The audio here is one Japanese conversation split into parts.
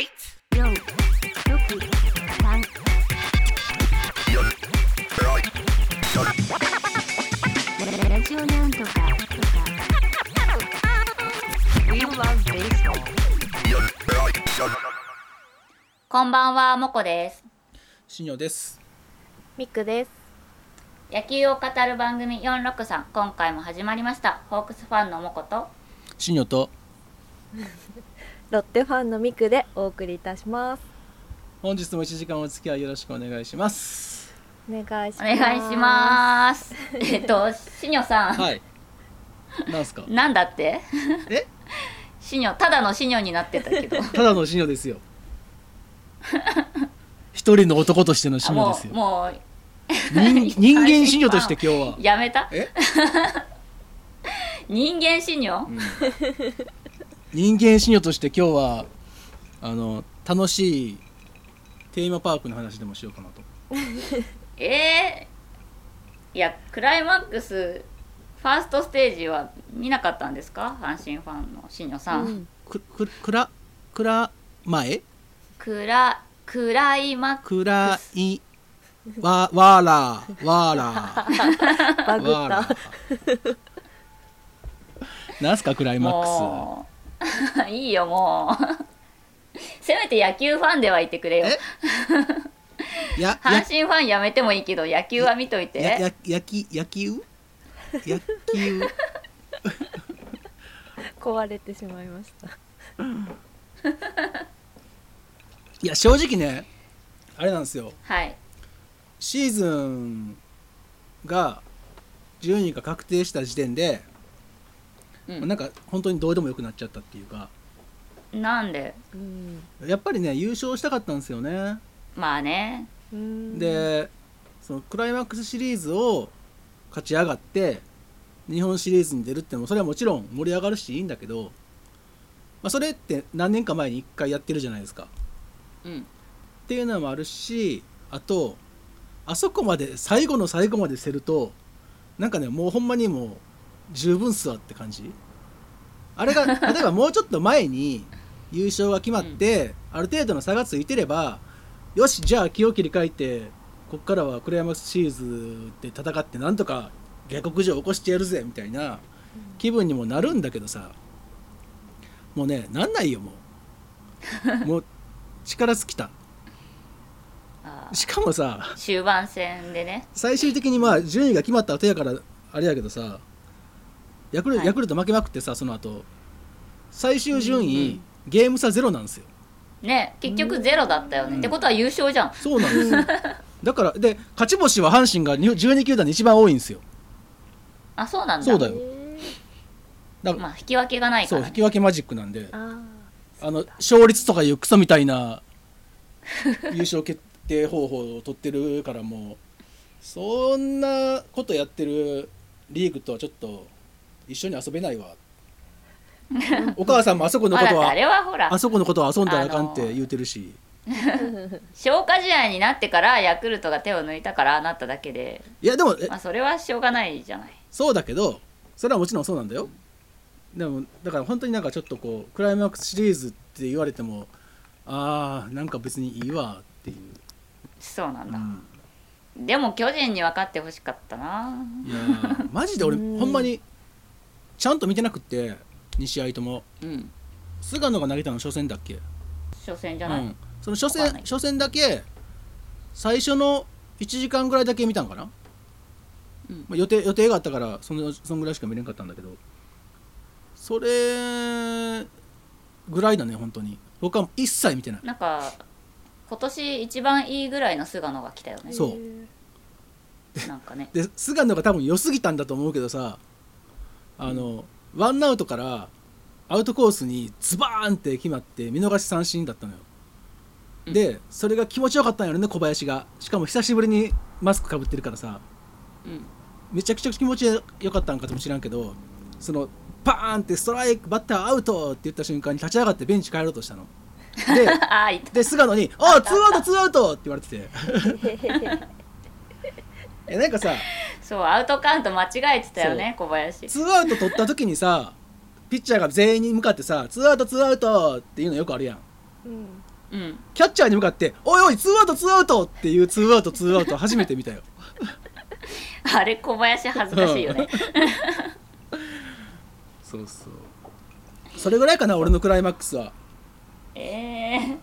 四、六、三。ラジオなんとかとか。We love baseball. こんばんは、もこです。しにょですミックです。野球を語る番組463、今回も始まりました。ホークスファンのもこと、しにょとロッテファンのミクでお送りいたします。本日も1時間お付き合いよろしくお願いします。お願いしおます。願いします。えっと、しにょさん、はい。なんすか？なんだって？え？しにょ、ただのしにょになってたけど。ただのしにょですよ。一人の男としてのしにょですよ。もう、人 人間しにょとして今日は。やめた？え、人間しにょうん人間しにょとして今日はあの楽しいテーマパークの話でもしようかなと。えー、いや、クライマックス、ファーストステージは見なかったんですか？阪神ファンのしにょさん。うん。くくくらくら前クラ、クライマックくらいわわらわら。バグわら。った。なんすかクライマックス いいよもう。せめて野球ファンではいてくれよ。阪神ファンやめてもいいけど野球は見といて。やや焼き野球野球壊れてしまいました。いや正直ねあれなんですよ。はい。シーズンが順位が確定した時点で、うん。なんか本当にどうでもよくなっちゃったっていうか。なんで？うん。やっぱりね優勝したかったんですよね、まあね。うん、でそのクライマックスシリーズを勝ち上がって日本シリーズに出るってのもそれはもちろん盛り上がるしいいんだけど、まあ、それって何年か前に1回やってるじゃないですか。うん。っていうのもあるしあとあそこまで最後の最後までせるとなんかねもうほんまにもう十分っすわって感じ？あれが 例えばもうちょっと前に優勝が決まって、ある程度の差がついてればよしじゃあ気を切り替えてこっからはクライマックスシリーズで戦ってなんとか下克上起こしてやるぜみたいな気分にもなるんだけどさもうねなんないよもう。もう力尽きた。しかもさ終盤戦でね。最終的にまあ順位が決まった後やからあれやけどさヤクル,、はい。ヤクルト負けまくってさその後。最終順位、ゲーム差ゼロなんですよ。ね結局ゼロだったよね、うん。ってことは優勝じゃん。そうなんですよ。だからで勝ち星は阪神がに12球団で一番多いんですよ。あそうなんだ。そうだよ。えだまあ引き分けがないかそうら、ね、引き分けマジックなんであの勝率とかいうクソみたいな優勝決定方法を取ってるからもうそんなことやってるリーグとはちょっと一緒に遊べないわ。お母さんもあそこのことはまあれはほら。あそこのことは遊んだらあかんって言うてるし、消化試合になってからヤクルトが手を抜いたからなっただけで。いやでもえまあそれはしょうがないじゃない。そうだけどそれはもちろんそうなんだよ。でもだから本当になんかちょっとこうクライマックスシリーズって言われてもああなんか別にいいわっていう、そうなんだ、うん。でも巨人に分かってほしかったな。いやーマジで俺うん。ほんまにちゃんと見てなくって2試合とも。うん。菅野が投げたの初戦だっけ、初戦じゃない、うん、その初わかんない。戦初戦だけ最初の1時間ぐらいだけ見たんかな、うん。まあ、予定予定があったからそのそんぐらいしか見れんかったんだけど。それぐらいだね本当に。僕は一切見てない。なんか今年一番いいぐらいの菅野が来たよね。ーそう。えなんかね。で菅野が多分良すぎたんだと思うけどさあの、ワンアウトからアウトコースにズバーンって決まって見逃し三振だったのよ、うん。でそれが気持ちよかったんやろね小林が。しかも久しぶりにマスクかぶってるからさ。うん。めちゃくちゃ気持ちよかったんかとも知らんけどそのパーンってストライクバッターアウトって言った瞬間に立ち上がってベンチ帰ろうとしたの。で ああい。たで菅野に「ああツーアウトツーアウト!」って言われてて えなんかさそうアウトカウント間違えてたよね小林。ツーアウト取った時にさピッチャーが全員に向かってさツーアウトツーアウトっていうのよくあるやん。うん。うん。キャッチャーに向かって「おいおいツーアウトツーアウト!」っていうツーアウトツーアウト初めて見たよ。あれ小林恥ずかしいよね。そうそう。それぐらいかな俺のクライマックスは。ええ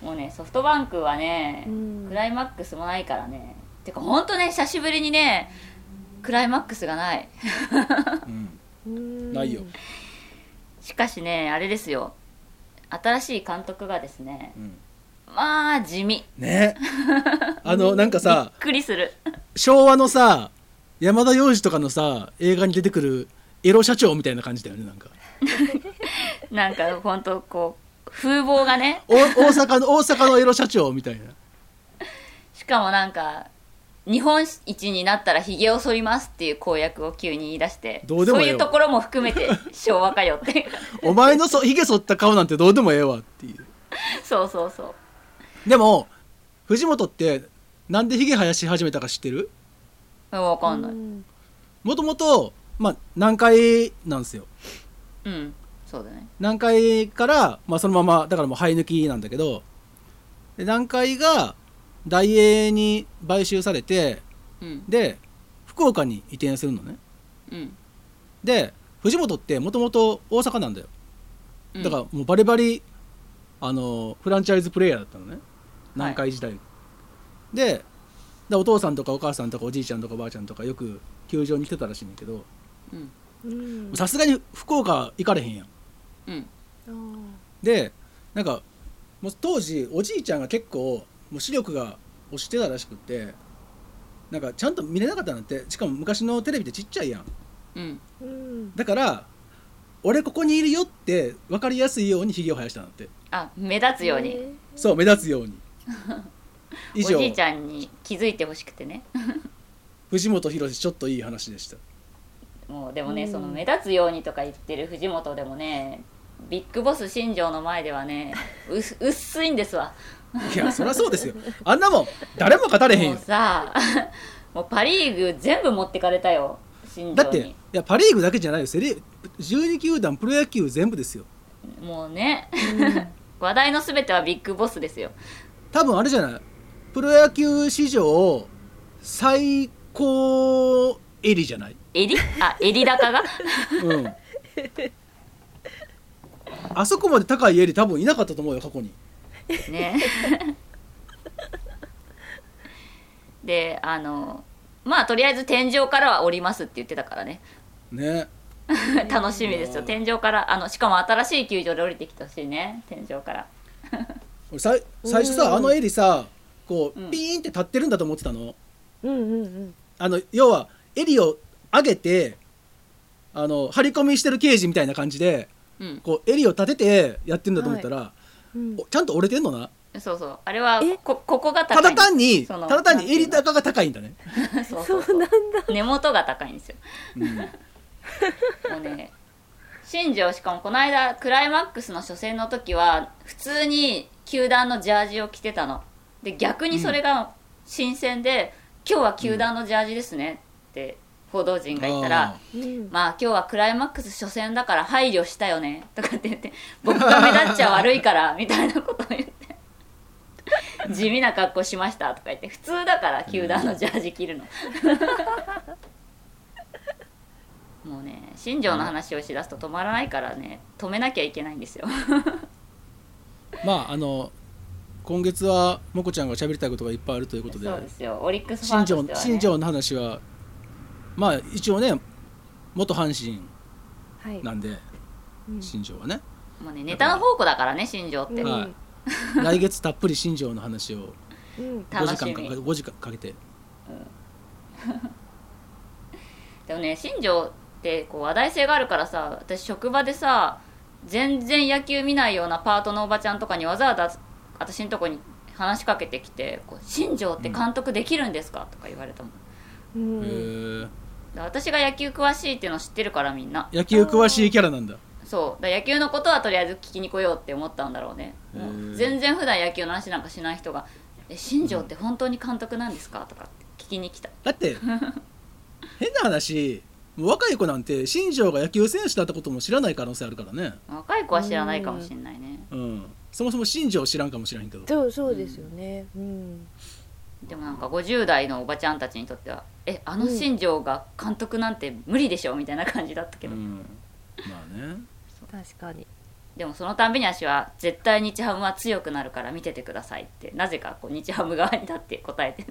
もうねソフトバンクはね、うん。クライマックスもないからねてかほんとね久しぶりにねクライマックスがない。うん。う んないよ。しかしねあれですよ。新しい監督がですねうん。まあ地味。ね。あのなんかびっさくりする。昭和のさ山田洋次とかのさ映画に出てくるエロ社長みたいな感じだよねなんか。なんかほんとこう風貌がね。お大阪の大阪のエロ社長みたいな。しかもなんか日本一になったらひげを剃りますっていう公約を急に言い出してどうでもそういうところも含めて 昭和かよって。いうお前のそひげ剃った顔なんてどうでもええわっていう。そうそうそう。でも藤本ってなんでひげ生やし始めたか知ってる？わかんない。うん。もともとまあ南海なんですよ。うんそうだね。南海から、まあ、そのままだからもう生え抜きなんだけどで南海が大英に買収されてうん。で福岡に移転するのね。うん。で藤本ってもともと大阪なんだよ。うん。だからもうバリバリあのフランチャイズプレイヤーだったのね。南海時代、ででお父さんとかお母さんとかおじいちゃんとかおばあちゃんとかよく球場に来てたらしいんだけどさすがに福岡行かれへんやん。うん。でなんかもう当時おじいちゃんが結構もう視力が落ちてたらしくってなんかちゃんと見れなかったんだって。しかも昔のテレビってちっちゃいやん。うん。うん。だから俺ここにいるよって分かりやすいようにひげを生やしたんだって。あ目立つように、えそう目立つように。以上。おじいちゃんに気づいてほしくてね。藤本博ちょっといい話でした。もうでもね、うん。その目立つようにとか言ってる藤本でもねビッグボス新庄の前ではねうす薄いんですわいやそりゃそうですよ。あんなもん誰も勝たれへんもうよさ もうパ・リーグ全部持ってかれたよ新だっていやパ・リーグだけじゃないよ。セリ12球団プロ野球全部ですよ。もうねー 話題の全てはビッグボスですよ。多分あれじゃない？プロ野球史上最高襟じゃない？襟？あ襟高が？うん。あそこまで高い襟多分いなかったと思うよ過去にね。であのまあとりあえず天井からは降りますって言ってたからね。ね。楽しみですよ。天井からあのしかも新しい球場で降りてきてほしいね天井から。俺さい最初さうん。あの襟さこうん。うピーンって立ってるんだと思ってたの。うんうんうん。あの要は襟を上げてあの張り込みしてる刑事みたいな感じでうん。こう襟を立ててやってるんだと思ったら、うん。おちゃんと折れてんのな？そうそう。あれはえ？こここが高い。ただ単にそのただ単に襟高が高いんだね、そうそそう。うなんだ。根元が高いんですよ。うん。もうね新庄しかもこの間クライマックスの初戦の時は普通に球団のジャージを着てたの。で逆にそれが新鮮で、今日は球団のジャージですねって報道陣が言ったら、まあ今日はクライマックス初戦だから配慮したよねとかって言って僕が目立っちゃ悪いから みたいなことを言って 地味な格好しましたとか言って普通だから球団のジャージ着るの。もうね新庄の話をしだすと止まらないからね止めなきゃいけないんですよ。ーまああの今月はもこちゃんが喋りたいことがいっぱいあるということでそうですよ。オリックスファンとしては、ね、新庄の話はまあ一応ね元阪神はい。なんでうん。新庄はね。もうねネタの宝庫だからね新庄って、うん。はい。来月たっぷり新庄の話をうん。5時間か5時間かけて。でもね新庄ってこう話題性があるからさ私職場でさ全然野球見ないようなパートのおばちゃんとかにわざわざ私のとこに話しかけてきてこう「新庄って監督できるんですか?」とか言われたもん。うん。へー。で私が野球詳しいっていうの知ってるからみんな。野球詳しいキャラなんだ。そう。だから野球のことはとりあえず聞きに来ようって思ったんだろうね。もう全然普段野球の話なんかしない人が「え新庄って本当に監督なんですか?」とかって聞きに来た。だって 変な話若い子なんて新庄が野球選手だったことも知らない可能性あるからね。若い子は知らないかもしれないね。うん。そもそも新庄知らんかもしれんけど。そうそうですよね。うんでもなんか50代のおばちゃんたちにとってはえあの新庄が監督なんて無理でしょみたいな感じだったけど、うん。まあね。確かに。でもそのたんびに私は絶対日ハムは強くなるから見ててくださいってなぜかこう日ハム側に立って答えて。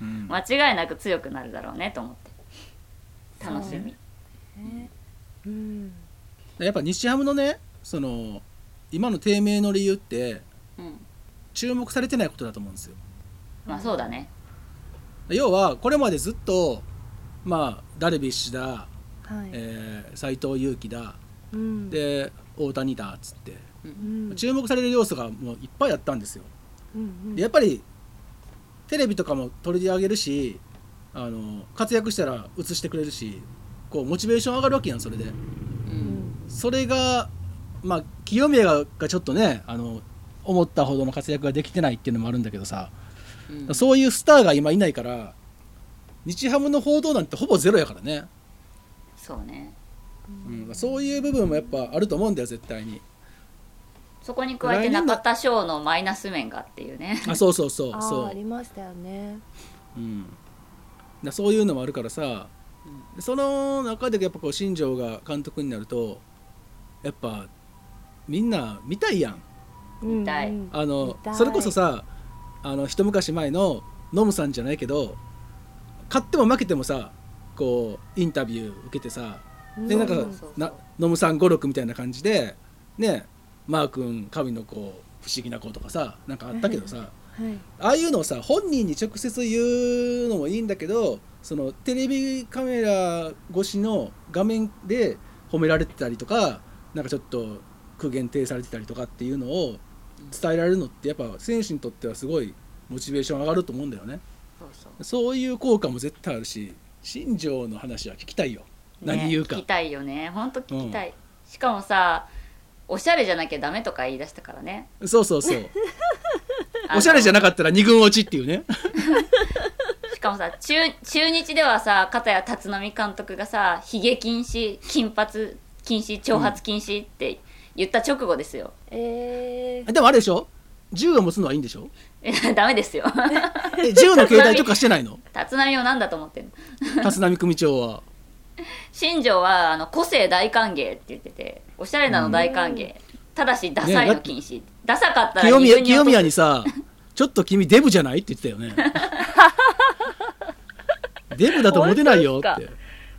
うん。間違いなく強くなるだろうねと思って。楽しみ。うん。やっぱ日ハムのねその今の低迷の理由ってうん。注目されてないことだと思うんですよまあそうだね。要はこれまでずっとまあダルビッシュだ、はい。えー、斎藤佑樹だうん。で大谷だっつって。うん。注目される要素がもういっぱいあったんですよ。うんでやっぱりテレビとかも取り上げるしあの活躍したら映してくれるしこうモチベーション上がるわけやんそれで。ううん。んそれがまあ清宮ががちょっとねあの思ったほどの活躍ができてないっていうのもあるんだけどさ、うん。そういうスターが今いないから日ハムの報道なんてほぼゼロやからね、そうね。うん、そういう部分もやっぱあると思うんだよ絶対に。そこに加えて中田翔のマイナス面がっていうね。あそうそうそう。あそーありましたよね。う、うん、だそういうのもあるからさ、でその中でやっぱこう新庄が監督になるとやっぱみんな見たいやん。見たい。あの見たい。それこそさあの一昔前のノムさんじゃないけど勝っても負けてもさこうインタビュー受けてさでなんかなノムさん語録みたいな感じでねマー君神の子不思議な子とかさなんかあったけどさはい。ああいうのをさ本人に直接言うのもいいんだけどそのテレビカメラ越しの画面で褒められてたりとかなんかちょっと苦言呈されてたりとかっていうのを伝えられるのってやっぱ選手にとってはすごいモチベーション上がると思うんだよね。そうそう。そういう効果も絶対あるし新庄の話は聞きたいよ。何言うか、ね聞きたいよね。ほんと聞きたい、しかもさおしゃれじゃなきゃダメとか言い出したからね。そうそうそう。おしゃれじゃなかったら二軍落ちっていうね。しかもさ中中日ではさ片や立浪監督がさひげ禁止金髪禁止長髪禁止って言った直後ですよ、えー。でもあれでしょ？銃を持つのはいいんでしょ？え ダメですよ。え銃の携帯とかしてないの？立浪を何だと思ってんの？立浪組長は。新庄はあの個性大歓迎って言ってておしゃれなの大歓迎、ただしダサいの禁止、ダサかったら清宮にさ「ちょっと君デブじゃない?」って言ってたよね。デブだとモテないよって。本当です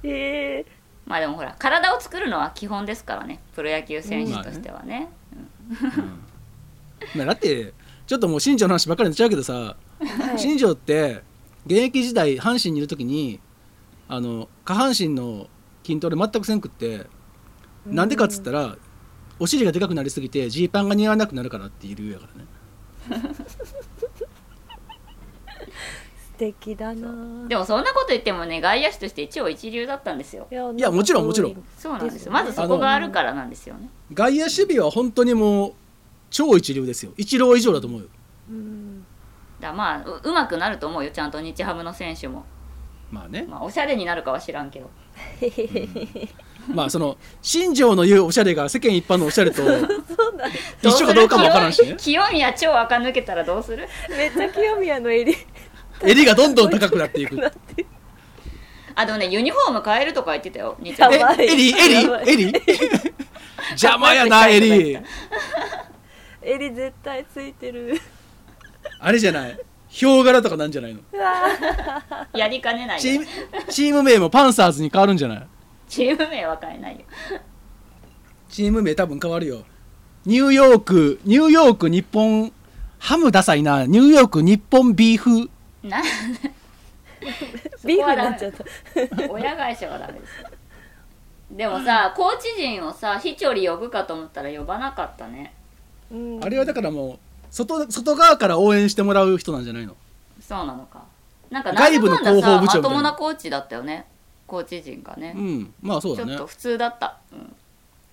えまあでもほら体を作るのは基本ですからね。プロ野球選手としてはね、まあだってちょっともう新庄の話ばっかりになっちゃうけどさ、ーはい。新庄って現役時代阪神にいる時にあの下半身の筋トレ全くせんくってなんでかっつったらお尻がでかくなりすぎてジーパンが似合わなくなるからっていう理由やからね。素 敵だな。でもそんなこと言ってもね外野手として一応一流だったんですよ。いやいやもちろんもちろん。そうなんですよ。まずそこがあるからなんですよね。外野守備は本当にもう超一流ですよ。一郎以上だと思うよ。うん。だからまあううまくなると思うよ。ちゃんと日ハムの選手も、まあね。まあ、おしゃれになるかは知らんけど。まあその新庄の言うおしゃれが世間一般のおしゃれと 一緒かどうかもわからんしね。清清宮超垢抜けたらどうする？めっちゃ清宮の襟 襟がどんどん高くなっていく。あでもねユニフォーム変えるとか言ってたよ日ハムえやばい。襟襟襟？邪魔やな襟。襟絶対ついてる。あれじゃない？ヒョウ柄とかなんじゃないの？やりかねないよ。チームチーム名もパンサーズに変わるんじゃない？チーム名は変えないよ。チーム名多分変わるよ。ニューヨークニューヨーク日本ハムダサいな。ニューヨーク日本ビーフな ビーフになっちゃった。親会社はダメです。でもさコーチ陣をさひちょり呼ぶかと思ったら呼ばなかったね。うん。あれはだからもう外外側から応援してもらう人なんじゃないの？そうなのか。なんか外部のなんだかんだ広報部長まともなコーチだったよね。コーチ陣がね。う、ん。まあそうだね。ちょっと普通だった、うん、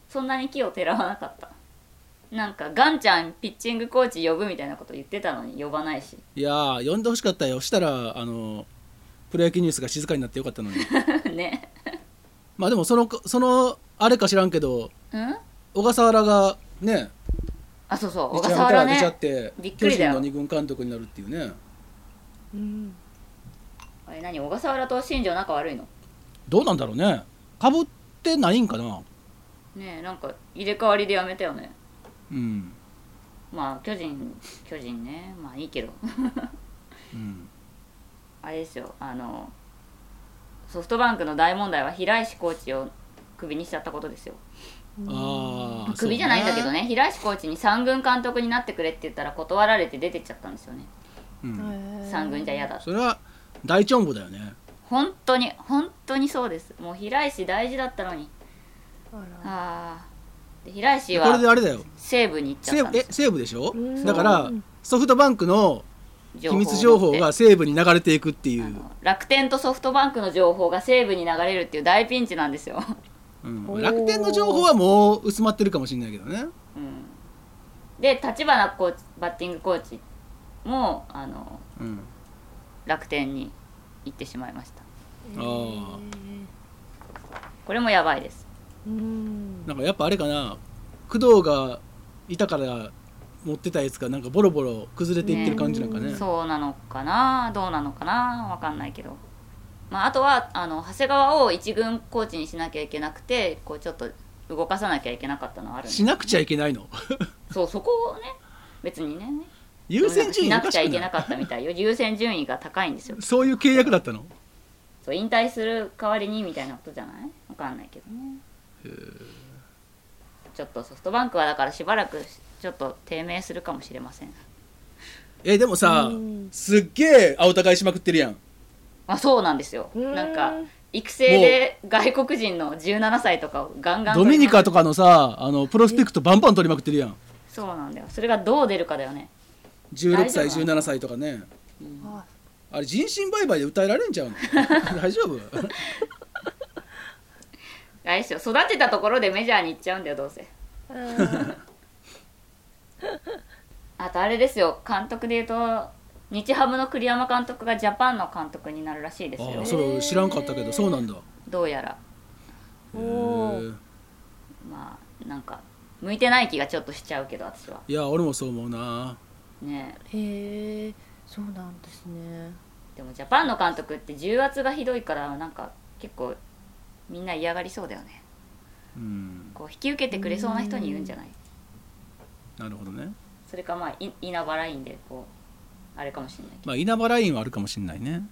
そんなに気をてらわなかったなんかガンちゃんピッチングコーチ呼ぶみたいなこと言ってたのに呼ばないし。いやー呼んでほしかったよ。したらあのプロ野球ニュースが静かになってよかったのに。ね。まあでもそのそのあれか知らんけどうん？小笠原がねあそうそう小笠原から出ちゃっね。てびっくりだよ。巨人の二軍監督になるっていうね。うん。あれ何小笠原と新庄仲悪いの？どうなんだろうね。かぶってないんかな。ねえなんか入れ替わりでやめたよねうん。まあ巨人巨人ね。まあいいけど。うん。あれですよ。あのソフトバンクの大問題は平石コーチをクビにしちゃったことですよ。ああクビじゃないんだけどね。平石コーチに三軍監督になってくれって言ったら断られて出てっちゃったんですよね。うん、三軍じゃ嫌だそれは大チョンボだよね。本当に本当にそうです。もう平石大事だったのに。あら。ああで平石これはであれだよ。西武に行っちゃったんです。西武でしょ？うん。だからソフトバンクの秘密情報が西武に流れていくっていう、楽天とソフトバンクの情報が西武に流れるっていう大ピンチなんですよ、うん。楽天の情報はもう薄まってるかもしれないけどね。うん、で立花コーチバッティングコーチもあのうん。楽天に行ってしまいました。ああこれもやばいですうん。なんかやっぱあれかな工藤がいたから持ってたやつがなんかボロボロ崩れていってる感じなんかね。そうなのかな？どうなのかな？わかんないけど、まあ、あとはあの長谷川を一軍コーチにしなきゃいけなくてこうちょっと動かさなきゃいけなかったのはあるんですしなくちゃいけないの？そうそこをね別にね。優先順位しなくちゃいけなかったみたいよ。優先順位が高いんですよ。そういう契約だったの？そう引退する代わりにみたいなことじゃない？わかんないけどねちょっとソフトバンクはだからしばらくちょっと低迷するかもしれません。えでもさうん。すっげえ青高いしまくってるやん。あそうなんですよ。うんなんか育成で外国人の17歳とかをガンガンドミニカとかかのさあのプロスペクトバンバン取りまくってるやん。そうなんだよ。それがどう出るかだよね。16歳大丈夫17歳とかね。ああれ人身売買で訴えられんちゃうの？大丈夫？あれですよ。育てたところでメジャーに行っちゃうんだよどうせ。うん。あとあれですよ。監督で言うと日ハムの栗山監督がジャパンの監督になるらしいですよ。ああそれ知らんかったけどそうなんだ。どうやら。おへー。えまあなんか向いてない気がちょっとしちゃうけど私は。いや俺もそう思うな。ね。へえそうなんですね。でもジャパンの監督って重圧がひどいからなんか結構みんな嫌がりそうだよね。うん。こう引き受けてくれそうな人に言うんじゃない？なるほどね。それかまあい稲葉ラインでこうあれかもしれないまあ稲葉ラインはあるかもしれないね。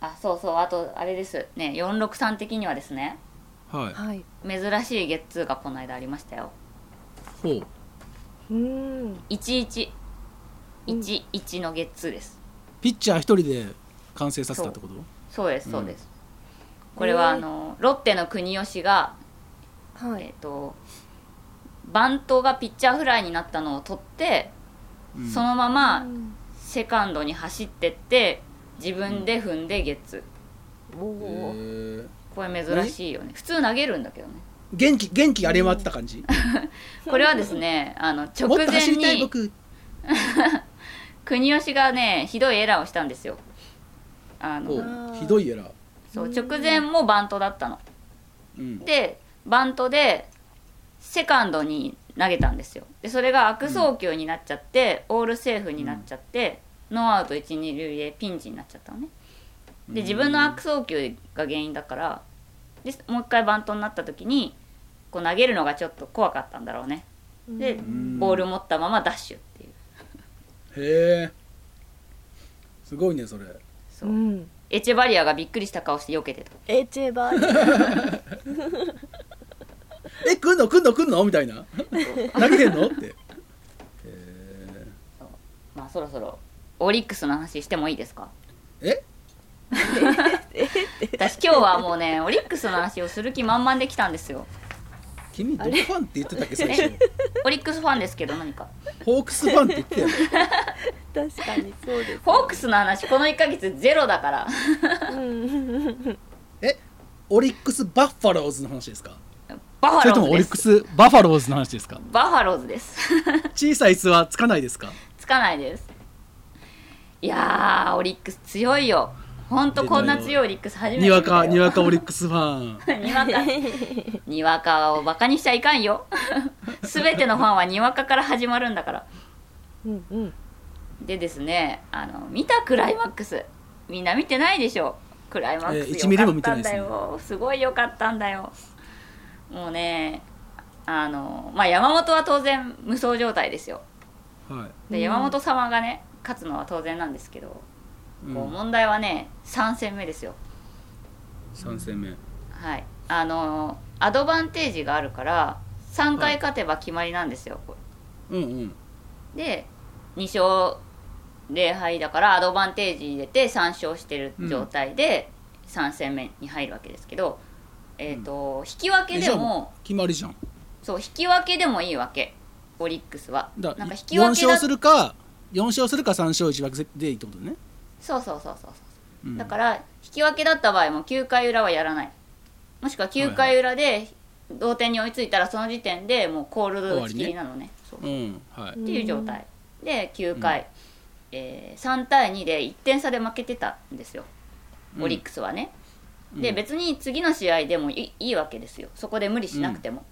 あそうそう。あとあれです。ね463的にはですね。はい。はい。珍しいゲッツーがこの間ありましたよ。ほう。うん。1111のゲッツーです。ピッチャー一人で完成させたってこと？そう。ですそうです、これはあのロッテの国吉がはい。えっ、とバントがピッチャーフライになったのを取って、うん。そのままうん。セカンドに走ってって自分で踏んでゲッツ。ーおへおえこれ珍しいよね。普通投げるんだけどね。元気元気あれ回ってた感じ？これはですねあの 直前に僕。国吉がねひどいエラーをしたんですよ。あおのひどいエラーそう直前もバントだったの。うん。でバントでセカンドに投げたんですよ。でそれが悪送球になっちゃって、オールセーフになっちゃって、ノーアウト一二塁でピンチになっちゃったのね。で自分の悪送球が原因だからでもう一回バントになった時にこう投げるのがちょっと怖かったんだろうね。でん。ボール持ったままダッシュっていう。へえ。すごいねそれ。そう。うんエチェバリアがびっくりした顔して避けてた。エチェバリ え来んの？来んの？来んの？みたいな。投げてんの？って。へまあそろそろオリックスの話してもいいですか？え？私今日はもうねオリックスの話をする気満々できたんですよ。君どこファンって言ってたっけ最初オリックスファンですけど何か。ホークスファンって言ってたよ 確かにそうですホークスの話この1ヶ月ゼロだから。うん。えオリックスバッファローズの話ですか？バファそれともオリックローズですスバファローズの話ですか？バファローズです。小さい「つ」はつかないですか？つかないです。いやーオリックス強いよ。ほんとこんな強いオリックス初めてにわ見たよ。かにわかオリックスファン。にわか。にわかをバカにしちゃいかんよ。全てのファンはにわかから始まるんだから。うんうんでですねあの見たクライマックス。みんな見てないでしょ。クライマックえース1ミリも見てよかったないですね。んだよ、すごい良かったんだよ。もうねあのまあ山本は当然無双状態ですよ。はい。でうん山本様がね勝つのは当然なんですけど、うん。こう問題はね3戦目ですよ。3戦目。はい。あのアドバンテージがあるから3回勝てば決まりなんですよ、うんうん。で2勝0敗だからアドバンテージ入れて3勝してる状態で3戦目に入るわけですけど、えっ、と引き分けでも決まりじゃん。そう引き分けでもいいわけオリックスは。だなんか引き4分けだ勝するか4勝するか3勝1分けでいいってことね、そうそうそうそうそうう。ん、だから引き分けだった場合も9回裏はやらない。もしくは9回裏で同点に追いついたらその時点でもうコールド打ち切りなのね。そう。うんはい。っていう状態。で9回、えー3対2で1点差で負けてたんですよ。オリックスはね、で別に次の試合でもいいいわけですよ。そこで無理しなくても、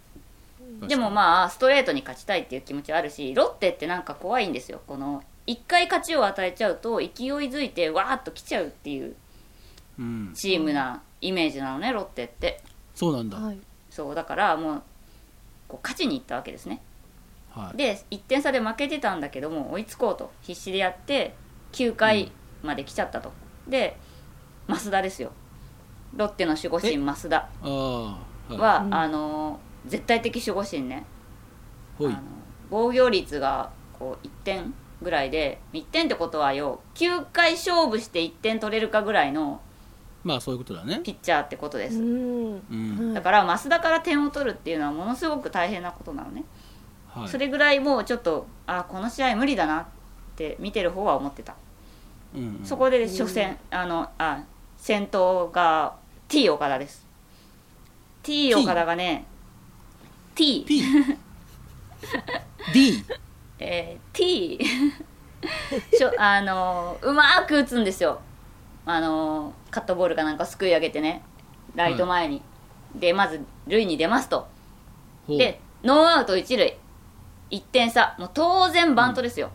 でもまあストレートに勝ちたいっていう気持ちはあるしロッテってなんか怖いんですよ。この1回勝ちを与えちゃうと勢いづいてわーっと来ちゃうっていううん。チームなイメージなのねロッテって。そうなんだ、はい。そうだからもうこう勝ちに行ったわけですねはい。で1点差で負けてたんだけども追いつこうと。必死でやって9回まで来ちゃったと、で増田ですよ。ロッテの守護神増田。ああはい。は、うん。あのー絶対的守護神ね。ほい。あの防御率がこう1点ぐらいで1点ってことはよ9回勝負して1点取れるかぐらいのまあそういうことだね。ピッチャーってことです、うん。うん。だから増田から点を取るっていうのはものすごく大変なことなのね、はい。それぐらいもうちょっとあこの試合無理だなって見てる方は思ってた、うんうん。そこで初戦、あのあ先頭が T 岡田です。T 岡田がね T, D えー T し ょあのうまーく打つんですよ。あのカットボールかなんかすくい上げてね。ライト前に、でまず塁に出ますと。でノーアウト一塁1点差。もう当然バントですよ、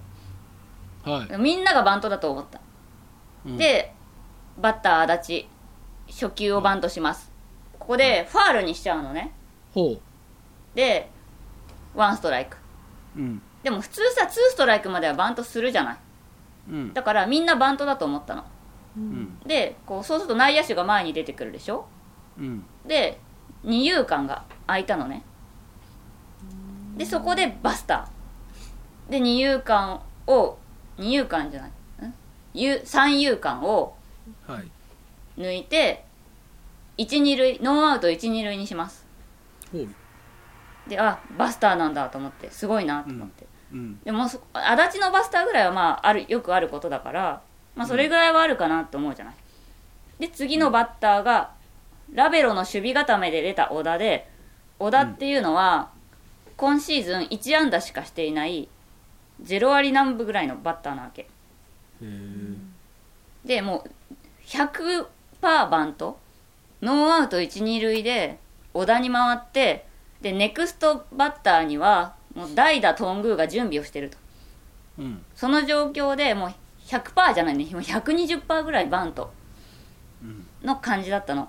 はい。みんながバントだと思った、うん。でバッター足立初球をバントします。ここでファールにしちゃうのね。ほでワンストライク。ううん。でも普通さツーストライクまではバントするじゃない。うん。だからみんなバントだと思ったの。うん。でこうそうすると内野手が前に出てくるでしょ。うん。で二遊間が空いたのねでそこでバスター。で二遊間を二遊間じゃない？三遊間をはい。抜いて一二塁ノーアウト一二塁にします。であバスターなんだと思って。すごいなと思って、うん。でもそ足立のバスターぐらいはまああるよくあることだから、まあ、それぐらいはあるかなと思うじゃない？で次のバッターがラベロの守備固めで出た小田で小田っていうのは今シーズン1安打しかしていない0割南部ぐらいのバッターなわけ。でもう100%バントノーアウト1、2塁で小田に回ってでネクストバッターにはもう代打頓宮が準備をしてると。うん。その状況でもう100%じゃないね。もう120%ぐらいバントうん。の感じだったの。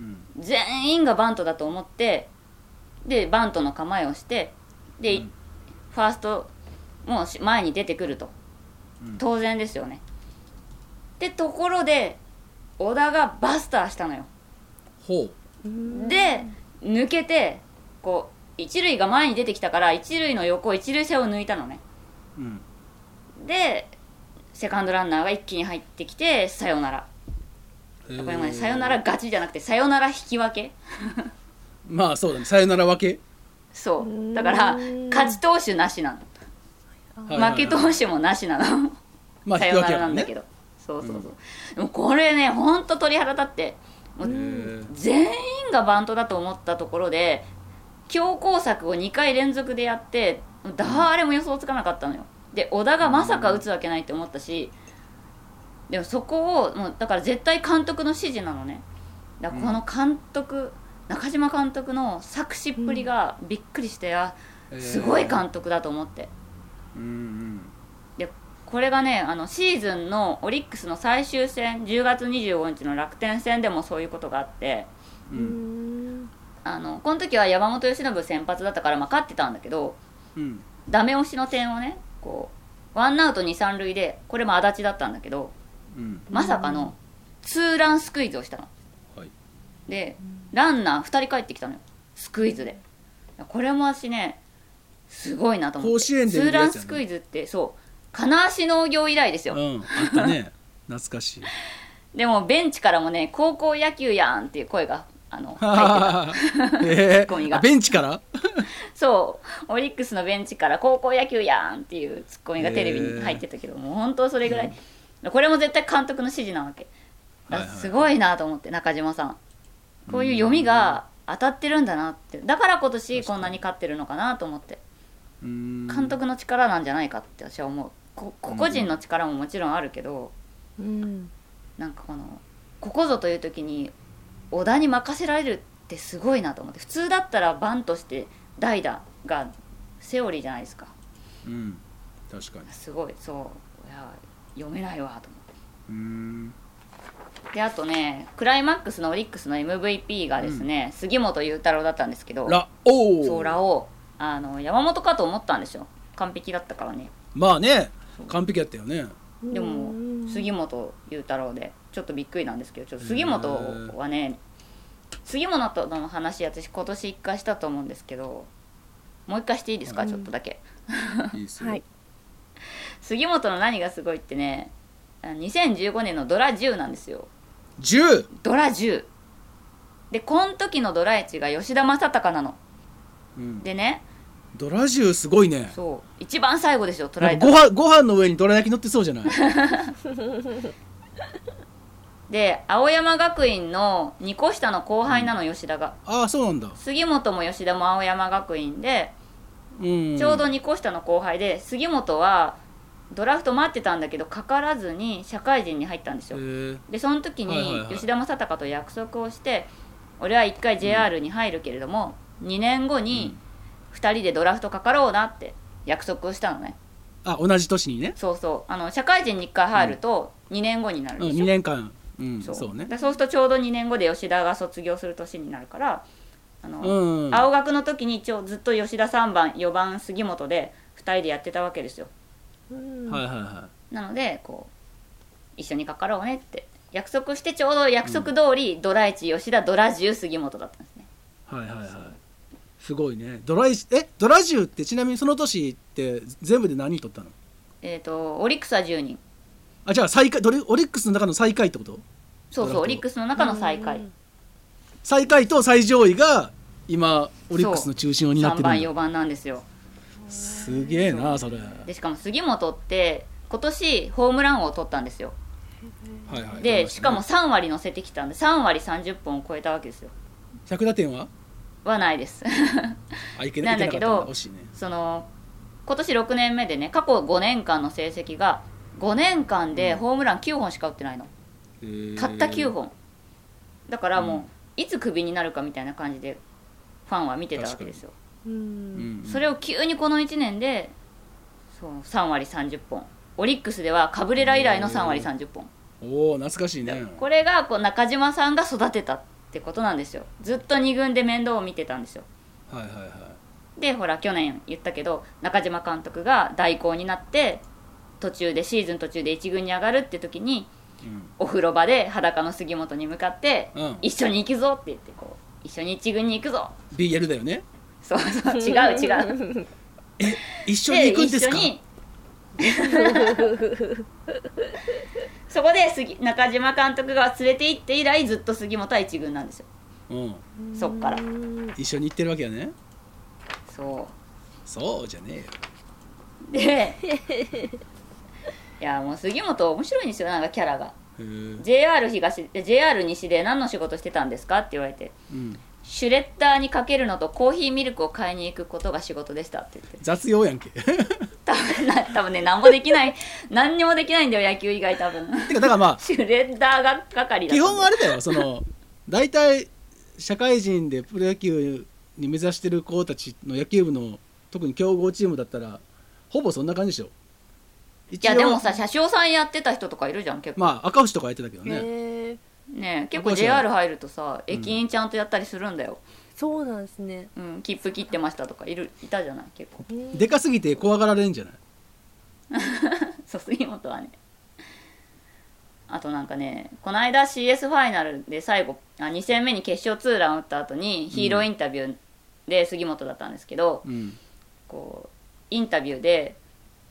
うん。全員がバントだと思ってでバントの構えをしてで、うん。ファーストもうし前に出てくると。うん。当然ですよね。ってところで小田がバスターしたのよ。ほう。で抜けてこう一塁が前に出てきたから一塁の横一塁線を抜いたのね。うん。でセカンドランナーが一気に入ってきてサヨナラへこれもねーサヨナラ勝ちじゃなくてサヨナラ引き分けまあそうだね。さよなら分け？そう。だから勝ち投手なしなの。負け投手もなしなの。まあさよならなんだけど。そうそうそう。でもこれねほんと鳥肌立って全員がバントだと思ったところで強攻策を2回連続でやって誰も予想つかなかったのよ。で小田がまさか打つわけないって思ったしでもそこをもうだから絶対監督の指示なのね。だからこの監督、中島監督の作詞っぷりがびっくりして、あすごい監督だと思って。うんでこれがねあのシーズンのオリックスの最終戦10月25日の楽天戦でもそういうことがあってううん。んあのこの時は山本由伸先発だったからまあ勝ってたんだけどうん。ダメ押しの点をねこうワンアウト二三塁でこれも足立だったんだけどうん。まさかのツーランスクイズをしたの。はい。でランナー2人帰ってきたのよ。スクイズで。これも私ねすごいなと思って。甲子園でツー見るやつやね。ランスクイズってそう。金足農業以来ですよ、うんあったね。懐かしい。でもベンチからもね高校野球やんっていう声があの 入ってた。えコミが。ベンチから？そう。オリックスのベンチから高校野球やんっていうツッコミがテレビに入ってたけど、もう本当それぐらい、これも絶対監督の指示なわけ。だからすごいなと思って中島さんこういう読みが当たってるんだなって。だから今年こんなに勝ってるのかなと思って。監督の力なんじゃないかって私は思う。こ個々人の力ももちろんあるけど、うん。なんかこのここぞという時に小田に任せられるってすごいなと思って。普通だったらバンとして代打がセオリーじゃないですか。うん。確かに。すごい。そう。いや読めないわと思って。うーんであとねクライマックスのオリックスの MVP がですね、杉本裕太郎だったんですけどラオー。そうラオウあの山本かと思ったんですよ。完璧だったからね。まあね完璧やったよね。でもうん。杉本裕太郎でちょっとびっくりなんですけどちょっと杉本はね杉本との話私今年一回したと思うんですけどもう一回していいですか、うん。ちょっとだけ。いいっすよ、はい。杉本の何がすごいってねあ2015年のドラ10なんですよ。10ドラ10でこの時のドラ1が吉田正尚なの。うん。でね。ドラジューすごいね。そう。一番最後ですよ捉えたご飯ご飯の上にどら焼き乗ってそうじゃない？で青山学院の2個下の後輩なの吉田が。ああそうなんだ。杉本も吉田も青山学院でうん。ちょうど2個下の後輩で杉本はドラフト待ってたんだけどかからずに社会人に入ったんですよ。でその時にはい吉田正尚と約束をして俺は1回 JR に入るけれども、2年後に2人でドラフトかかろうなって約束をしたのね。あ同じ年にね、そうそう。あの社会人に1回入ると2年後になるうん、でしょ、2年間。うんそそううね。でそうするとちょうど2年後で吉田が卒業する年になるからあの、うん青学の時にちょずっと吉田3番4番杉本で2人でやってたわけですよ。うんはいはいはなのでこう一緒にかかろうねって。約束してちょうど約束通り、ドラ1吉田ドラ10杉本だったんですね。いはいはいはい。すごいね。ドライえドラジューってちなみにその年って全部で何人取ったの？えっ、とオリックスは10人。あじゃあ最下位ドリオリックスの中の最下位ってこと？そうそうオリックスの中の最下位。最下位と最上位が今オリックスの中心を担っ3番てるんだ。4番なんですよすげえなそれ。はでしかも杉本って今年ホームラン王を取ったんですよ。いはいでしかも3割乗せてきたんで3割30本を超えたわけですよ。100打点は？はないです。あいけなんだけどね。その今年6年目でね過去5年間の成績が5年間でホームラン9本しか打ってないの、へー。たった9本。だからもう、いつクビになるかみたいな感じでファンは見てたわけですよ、ううんん。それを急にこの1年でそう3割30本。オリックスではカブレラ以来の3割30本。おお懐かしいね。これがこう中島さんが育てたってことなんですよ。ずっと2軍で面倒を見てたんですよ。はいはいはい。でほら去年言ったけど中島監督が代行になって途中でシーズン途中で1軍に上がるって時にお風呂場で裸の杉本に向かって「うん。一緒に行くぞ」って言ってこう一緒に1軍に行くぞ。BL だよねそうそう違う違う。一緒に行くんですか？そこで杉中島監督が連れて行って以来ずっと杉本は1軍なんですよ。うん。そっから。うん一緒に行ってるわけやね。そそうじゃねえよ。うでいやもう杉本面白いんですよなんかキャラが。JR 東で JR 西で何の仕事してたんですかって言われて。うんシュレッダーにかけるのとコーヒーミルクを買いに行くことが仕事でしたって言って雑用やんけ。て多分な 多分ね何もできない何にもできないんだよ野球以外多分。かだからまあ シュレッダーが係だ基本あれだよその大体社会人でプロ野球に目指してる子たちの野球部の特に強豪チームだったらほぼそんな感じでしょ。いやでもさ車掌さんやってた人とかいるじゃん結構、まあ赤星とかやってたけどね。へえね結構 JR 入るとさ駅員ちゃんとやったりするんだよ、そうなんですね。うん、切符切ってましたとかいるいたじゃない結構。うん。でかすぎて怖がられるんじゃない？そう杉本はね。あとなんかねこの間 CS ファイナルで最後あ2戦目に決勝ツーラン打った後にヒーローインタビューで杉本だったんですけど、うん。こうインタビューで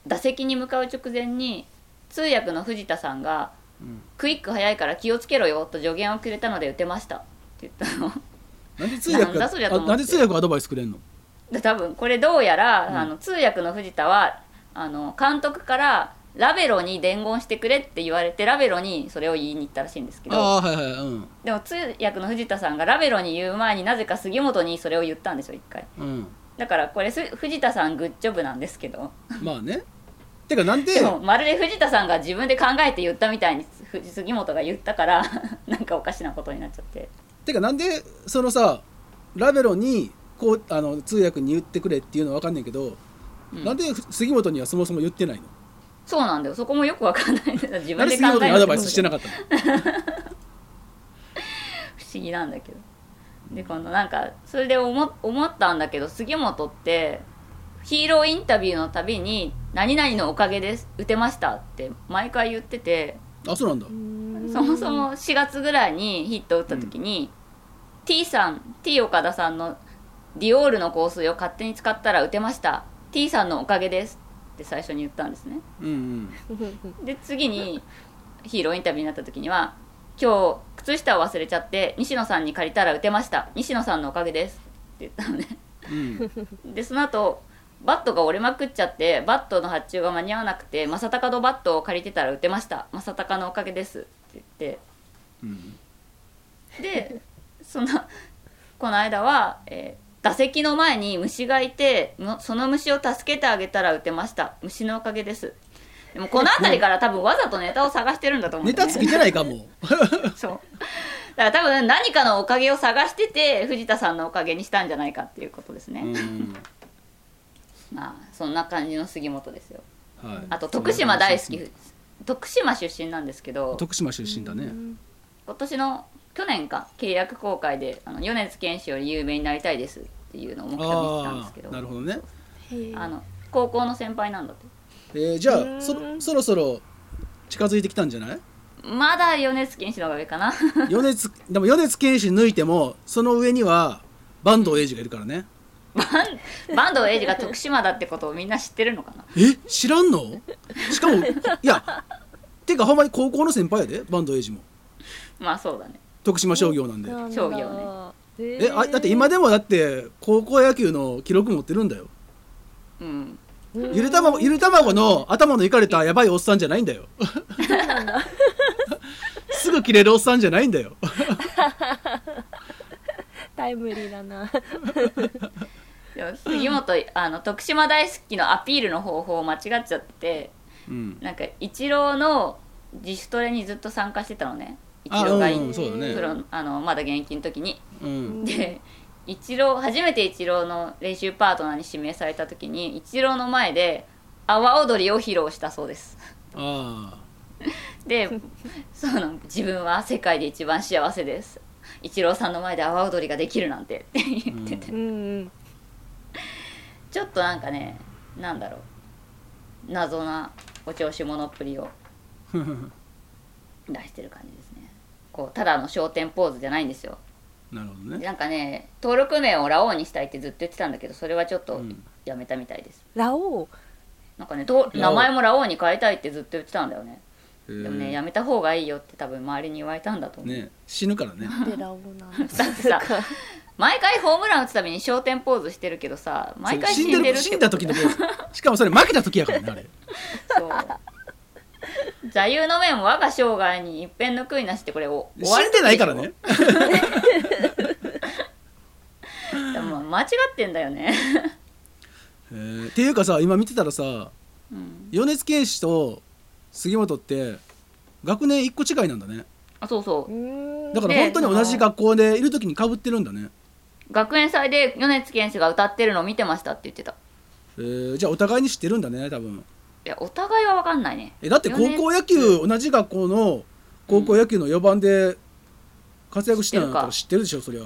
打席に向かう直前に通訳の藤田さんがうん「クイック早いから気をつけろよ」と助言をくれたので打てました。って言ったの。なんで通訳なんだそりゃと思って。あなんで通訳アドバイスくれんの？で多分これどうやら、うん。あの通訳の藤田はあの監督からラベロに伝言してくれって言われてラベロにそれを言いに行ったらしいんですけど。ああはいはいうん。でも通訳の藤田さんがラベロに言う前になぜか杉本にそれを言ったんですよ一回。うん。だからこれす藤田さんグッジョブなんですけど。まあねてかなんで？でもまるで藤田さんが自分で考えて言ったみたいにふ杉本が言ったから なんかおかしなことになっちゃって。てかなんでそのさラベロにこうあの通訳に言ってくれっていうのは分かんないけど、うん。なんで杉本にはそもそも言ってないの？そうなんだよ。そこもよくわかんない。ん だ自分で考えて杉本にアドバイスしてなかったの？不思議なんだけど。で今度なんかそれで思思ったんだけど杉本ってヒーローインタビューのたびに「何々のおかげです打てました」って毎回言っててあそうなんだ。うん。そもそも4月ぐらいにヒットを打った時に、T さん T 岡田さんのディオールの香水を勝手に使ったら打てました。T さんのおかげです。って最初に言ったんですね。うんで次にヒーローインタビューになった時には「今日靴下を忘れちゃって西野さんに借りたら打てました。西野さんのおかげです」って言ったのね。うんうん。でその後バットが折れまくっちゃってバットの発注が間に合わなくて正隆のバットを借りてたら打てました。正隆のおかげです。って言って。うん。でそのこの間は、えー打席の前に虫がいてむその虫を助けてあげたら打てました。虫のおかげです。でもこの辺りから多分わざとネタを探してるんだと思うね。ネタつけてないかも。そう。だから多分何かのおかげを探してて藤田さんのおかげにしたんじゃないかっていうことですね、うんまあそんな感じの杉本ですよ。はい。あと徳島大好き。徳島出身なんですけど。徳島出身だね。今年の去年か契約公開であの米津玄師より有名になりたいですっていうのを目標にしてたんですあけど。あなるほどね。あの高校の先輩なんだって。えーじゃあうんそそろそろ近づいてきたんじゃない？まだ米津玄師の方が上かな。米津でも米津玄師抜いてもその上には坂東英二がいるからね 坂東英二が徳島だってことをみんな知ってるのかな？え知らんの？しかもいやてかほんまに高校の先輩やで坂東英二も。まあそうだね。徳島商業なんで。商業へえあだって今でもだって高校野球の記録持ってるんだよ。うん。うんゆで卵ゆで卵の頭のいかれたやばいおっさんじゃないんだよ。すぐ切れるおっさんじゃないんだよ。タイムリーだなでも杉本あの徳島大好きのアピールの方法を間違っちゃってうん。なんかイチローの自主トレにずっと参加してたのね。イチあローがいうんそうだね。プロあのまだ現役の時に。うん。でイチロー初めてイチローの練習パートナーに指名された時にイチローの前で阿波踊りを披露したそうです。あ でその自分は世界で一番幸せです。イチローさんの前で阿波踊りができるなんてって言ってて、うんうんちょっとなんかねなんだろう。謎なお調子者っぷりを。あ 出してる感じですね。こうただの焦点ポーズじゃないんですよ。なるほどね。なんかね登録名をラオウにしたいってずっと言ってたんだけどそれはちょっとうん。やめたみたいです、ラオウ？なんかね名前もラオウに変えたいってずっと言ってたんだよね。ででもねやめた方がいいよって多分周りに言われたんだと思う、ね死ぬからね。でラオウなんだ だってさ毎回ホームラン打つたびに焦点ポーズしてるけどさ毎回死んでるって死んだ時のポーズ。しかもそれ負けた時やからねあれ。そう。座右の銘も我が生涯に一片の悔いなしってこれお終わる死んでないからね。でも間違ってんだよね。えー。っていうかさ今見てたらさうん。米津玄師と杉本って学年1個違いなんだね。あそうそう。だから本当に同じ学校でいる時にかぶってるんだね学園祭で米津玄師が歌ってるのを見てましたって言ってた。えーじゃあお互いに知ってるんだね多分。いやお互いは分かんないね。えだって高校野球同じ学校の高校野球の4番で活躍してたんだったら知ってるでしょそりゃ。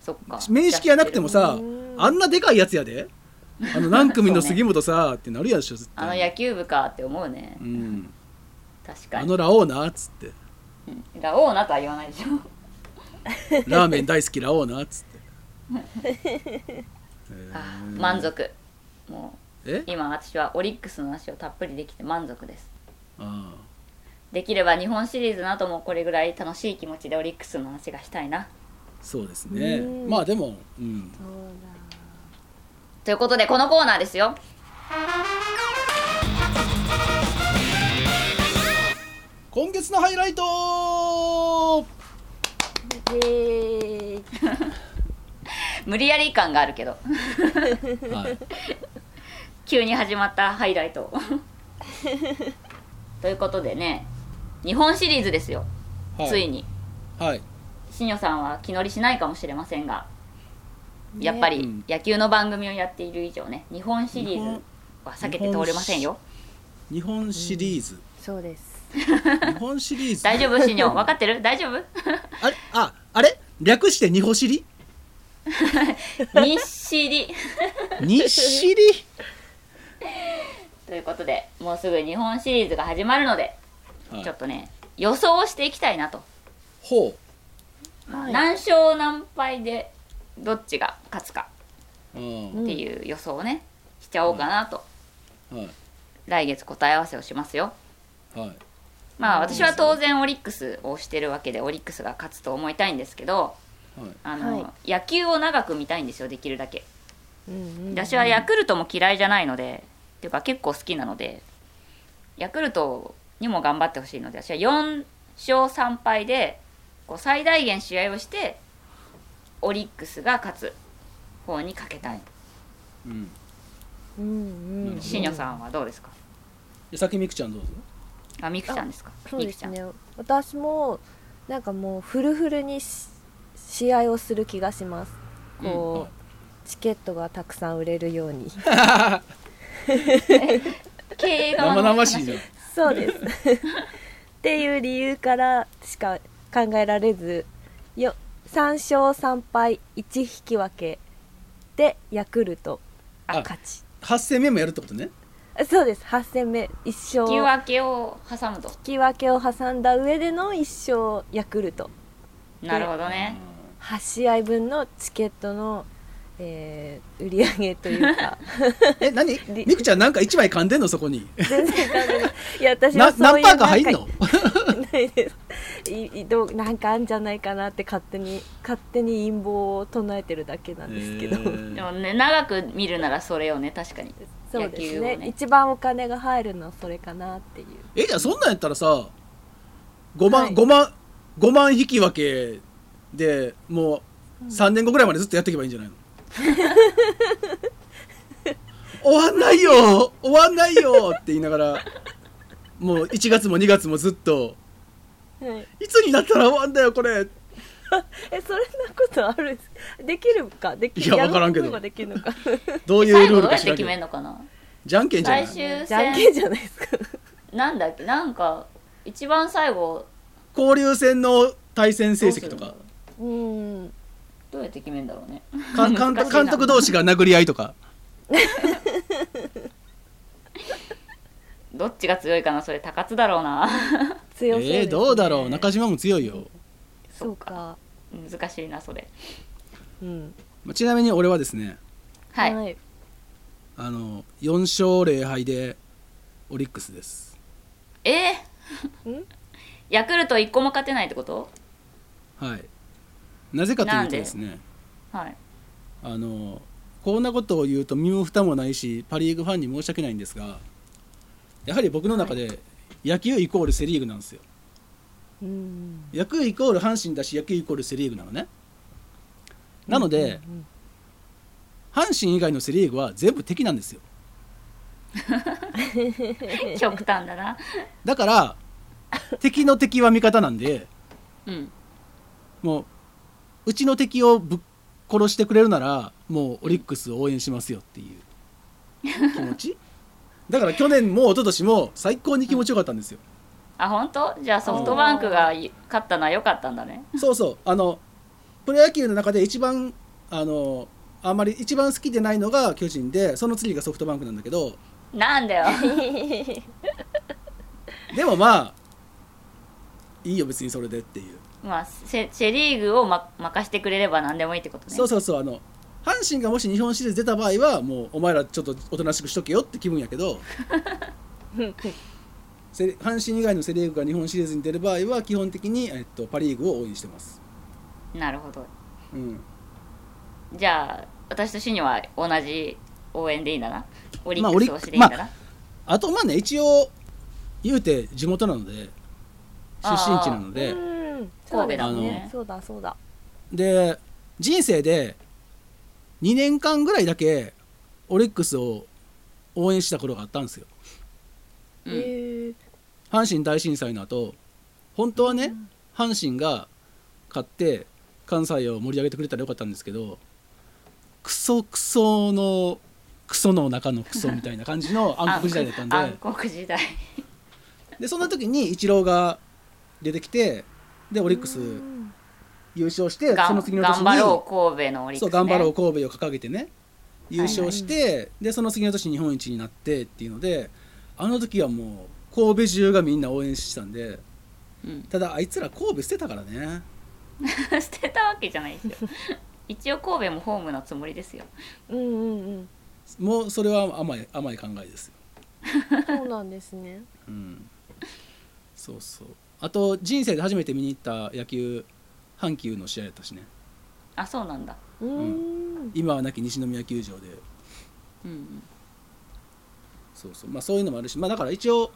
そっか。面識はなくてもさうん。あんなでかいやつやで。あの 何組の杉本さ、ってなるやでしょ絶あの対野球部かって思うね。うん。確かに。あのラオウなっつって。うん。ラオウなとは言わないでしょ。ラーメン大好きラオウなっつっあー。満足。もえ？う今私はオリックスの話をたっぷりできて満足です。あできれば日本シリーズの後もこれぐらい楽しい気持ちでオリックスの話がしたいな。あそうですね。うんまあでも、うん、ということでこのコーナーですよ。今月のハイライト。だイエーイ無理やり感があるけど。はい。急に始まったハイライト。ということでね日本シリーズですよ、はい。ついに。はい。しにょさんは気乗りしないかもしれませんが、ねやっぱりうん野球の番組をやっている以上ね日本シリーズは避けて通れませんよ。日本シリーズ、そうです。日本シリーズ。大丈夫？しにょ分かってる？大丈夫？あれ？ああれ？略して日本シリ？日シリ日シリということでもうすぐ日本シリーズが始まるので、はい。ちょっとね予想をしていきたいなと、ほはい。何勝何敗でどっちが勝つかっていう予想をねしちゃおうかなと、はい。来月答え合わせをしますよ。はい。まあ私は当然オリックスをしてるわけでオリックスが勝つと思いたいんですけどはいあの、は野球を長く見たいんですよできるだけ。うんうん私はヤクルトも嫌いじゃないのでっていうか結構好きなのでヤクルトにも頑張ってほしいので私は4勝3敗でこう最大限試合をしてオリックスが勝つ方にかけたい。うんうん。うん。しにょさんはどうですか？で先みくちゃんどうぞ。あみくちゃんですか？そうみくちゃん。ですね私もなんかもうフルフルにし試合をする気がします。こう、はいチケットがたくさん売れるように。経営側生の々しい。なそうです。っていう理由からしか考えられずよ3勝3敗1引き分けでヤクルトあ勝ち。8戦目もやるってことね。あそうです。8戦目。1勝。引き引分けを挟むと。き分けを挟んだ上での1勝ヤクルト。なるほどね8試合分のチケットの、えー売り上げというか。え何？みくちゃんなんか1枚噛んでんのそこに？全然関係ない。いや 私なはそういう何パーか入んの？なんかないですいいどうなんかあんじゃないかなって勝手に勝手に陰謀を唱えてるだけなんですけど、えー。でもね長く見るならそれをね確かに。そうですね。ね。一番お金が入るのはそれかなっていう。えじゃあそんなんやったらさ5万、はい。5万5万引き分けでもう3年後ぐらいまでずっとやっていけばいいんじゃないの？終わんないよ！終わんないよ！って言いながらもう1月も2月もずっとはい、いつになったら終わんだよこれ！えそんなことある？んですできるか？できいやわからんけど。どういうルールか知らんけど。めんのかな？じゃんけんじゃない最終じゃんけ戦んじゃないですか。なんだっけ？なんか一番最後。交流戦の対戦成績とかうん。どうやって決めんだろうね。か監督 監督同士が殴り合いとか。どっちが強いかなそれ高津だろうな。強そうえー、どうだろう。中島も強いよ、そうか。難しいなそれ。うん。まあちなみに俺はですね。はい、はい、あの4勝0敗でオリックスです。えー？ん？ヤクルト1個も勝てないってこと？はいなぜかというとですねはい。あのこんなことを言うと身も蓋もないしパ・リーグファンに申し訳ないんですがやはり僕の中で野球イコールセ・リーグなんですよ。うん。野球イコール阪神だし野球イコールセ・リーグなのね。なので、うん。阪神以外のセ・リーグは全部敵なんですよ。極端だな。だから敵の敵は味方なんでうん。もううちの敵をぶっ殺してくれるならもうオリックスを応援しますよっていう。気持ち？だから去年も一昨年も最高に気持ちよかったんですよ、あ本当？じゃあソフトバンクがい勝ったのは良かったんだね。そうそう。あのプロ野球の中で一番あのあんまり一番好きでないのが巨人でその次がソフトバンクなんだけど。なんだよ。でもまあいいよ別にそれでっていう、まあセセ・リーグを、ま、任してくれれば何でもいいってことね。そうそうそうあの阪神がもし日本シリーズ出た場合はもうお前らちょっとおとなしくしとけよって気分やけどセ阪神以外のセ・リーグが日本シリーズに出る場合は基本的に、えっと、パ・リーグを応援してます、なるほど。うん、じゃあ私とシニは同じ応援でいいんだな？オリックス推しでいいんだな、あとまあね一応言うて地元なので出身地なのでうん神戸だもんね。そうだそうだで人生で2年間ぐらいだけオリックスを応援した頃があったんですよ。うん。へえ阪神大震災の後本当はね、阪神が勝って関西を盛り上げてくれたらよかったんですけどクソクソのクソの中のクソみたいな感じの 暗黒時代だったんで。暗黒時代。でそんな時にイチローが出てきてでオリックス優勝してその次の年に頑張ろう神戸のオリックス、ね、そう頑張ろう神戸を掲げてね。優勝して、でその次の年日本一になってっていうのであの時はもう神戸中がみんな応援してたんでうん、ただあいつら神戸捨てたからね。捨てたわけじゃないですよ。一応神戸もホームのつもりですよ。うんうんうん。もうそれは甘い甘い考えですよ、そうなんですね。うん、そうそうあと人生で初めて見に行った野球阪急の試合やったしね。あそうなんだ。うーん。今はなき西宮球場で。うんそうそう。まあそういうのもあるし。まあだから一応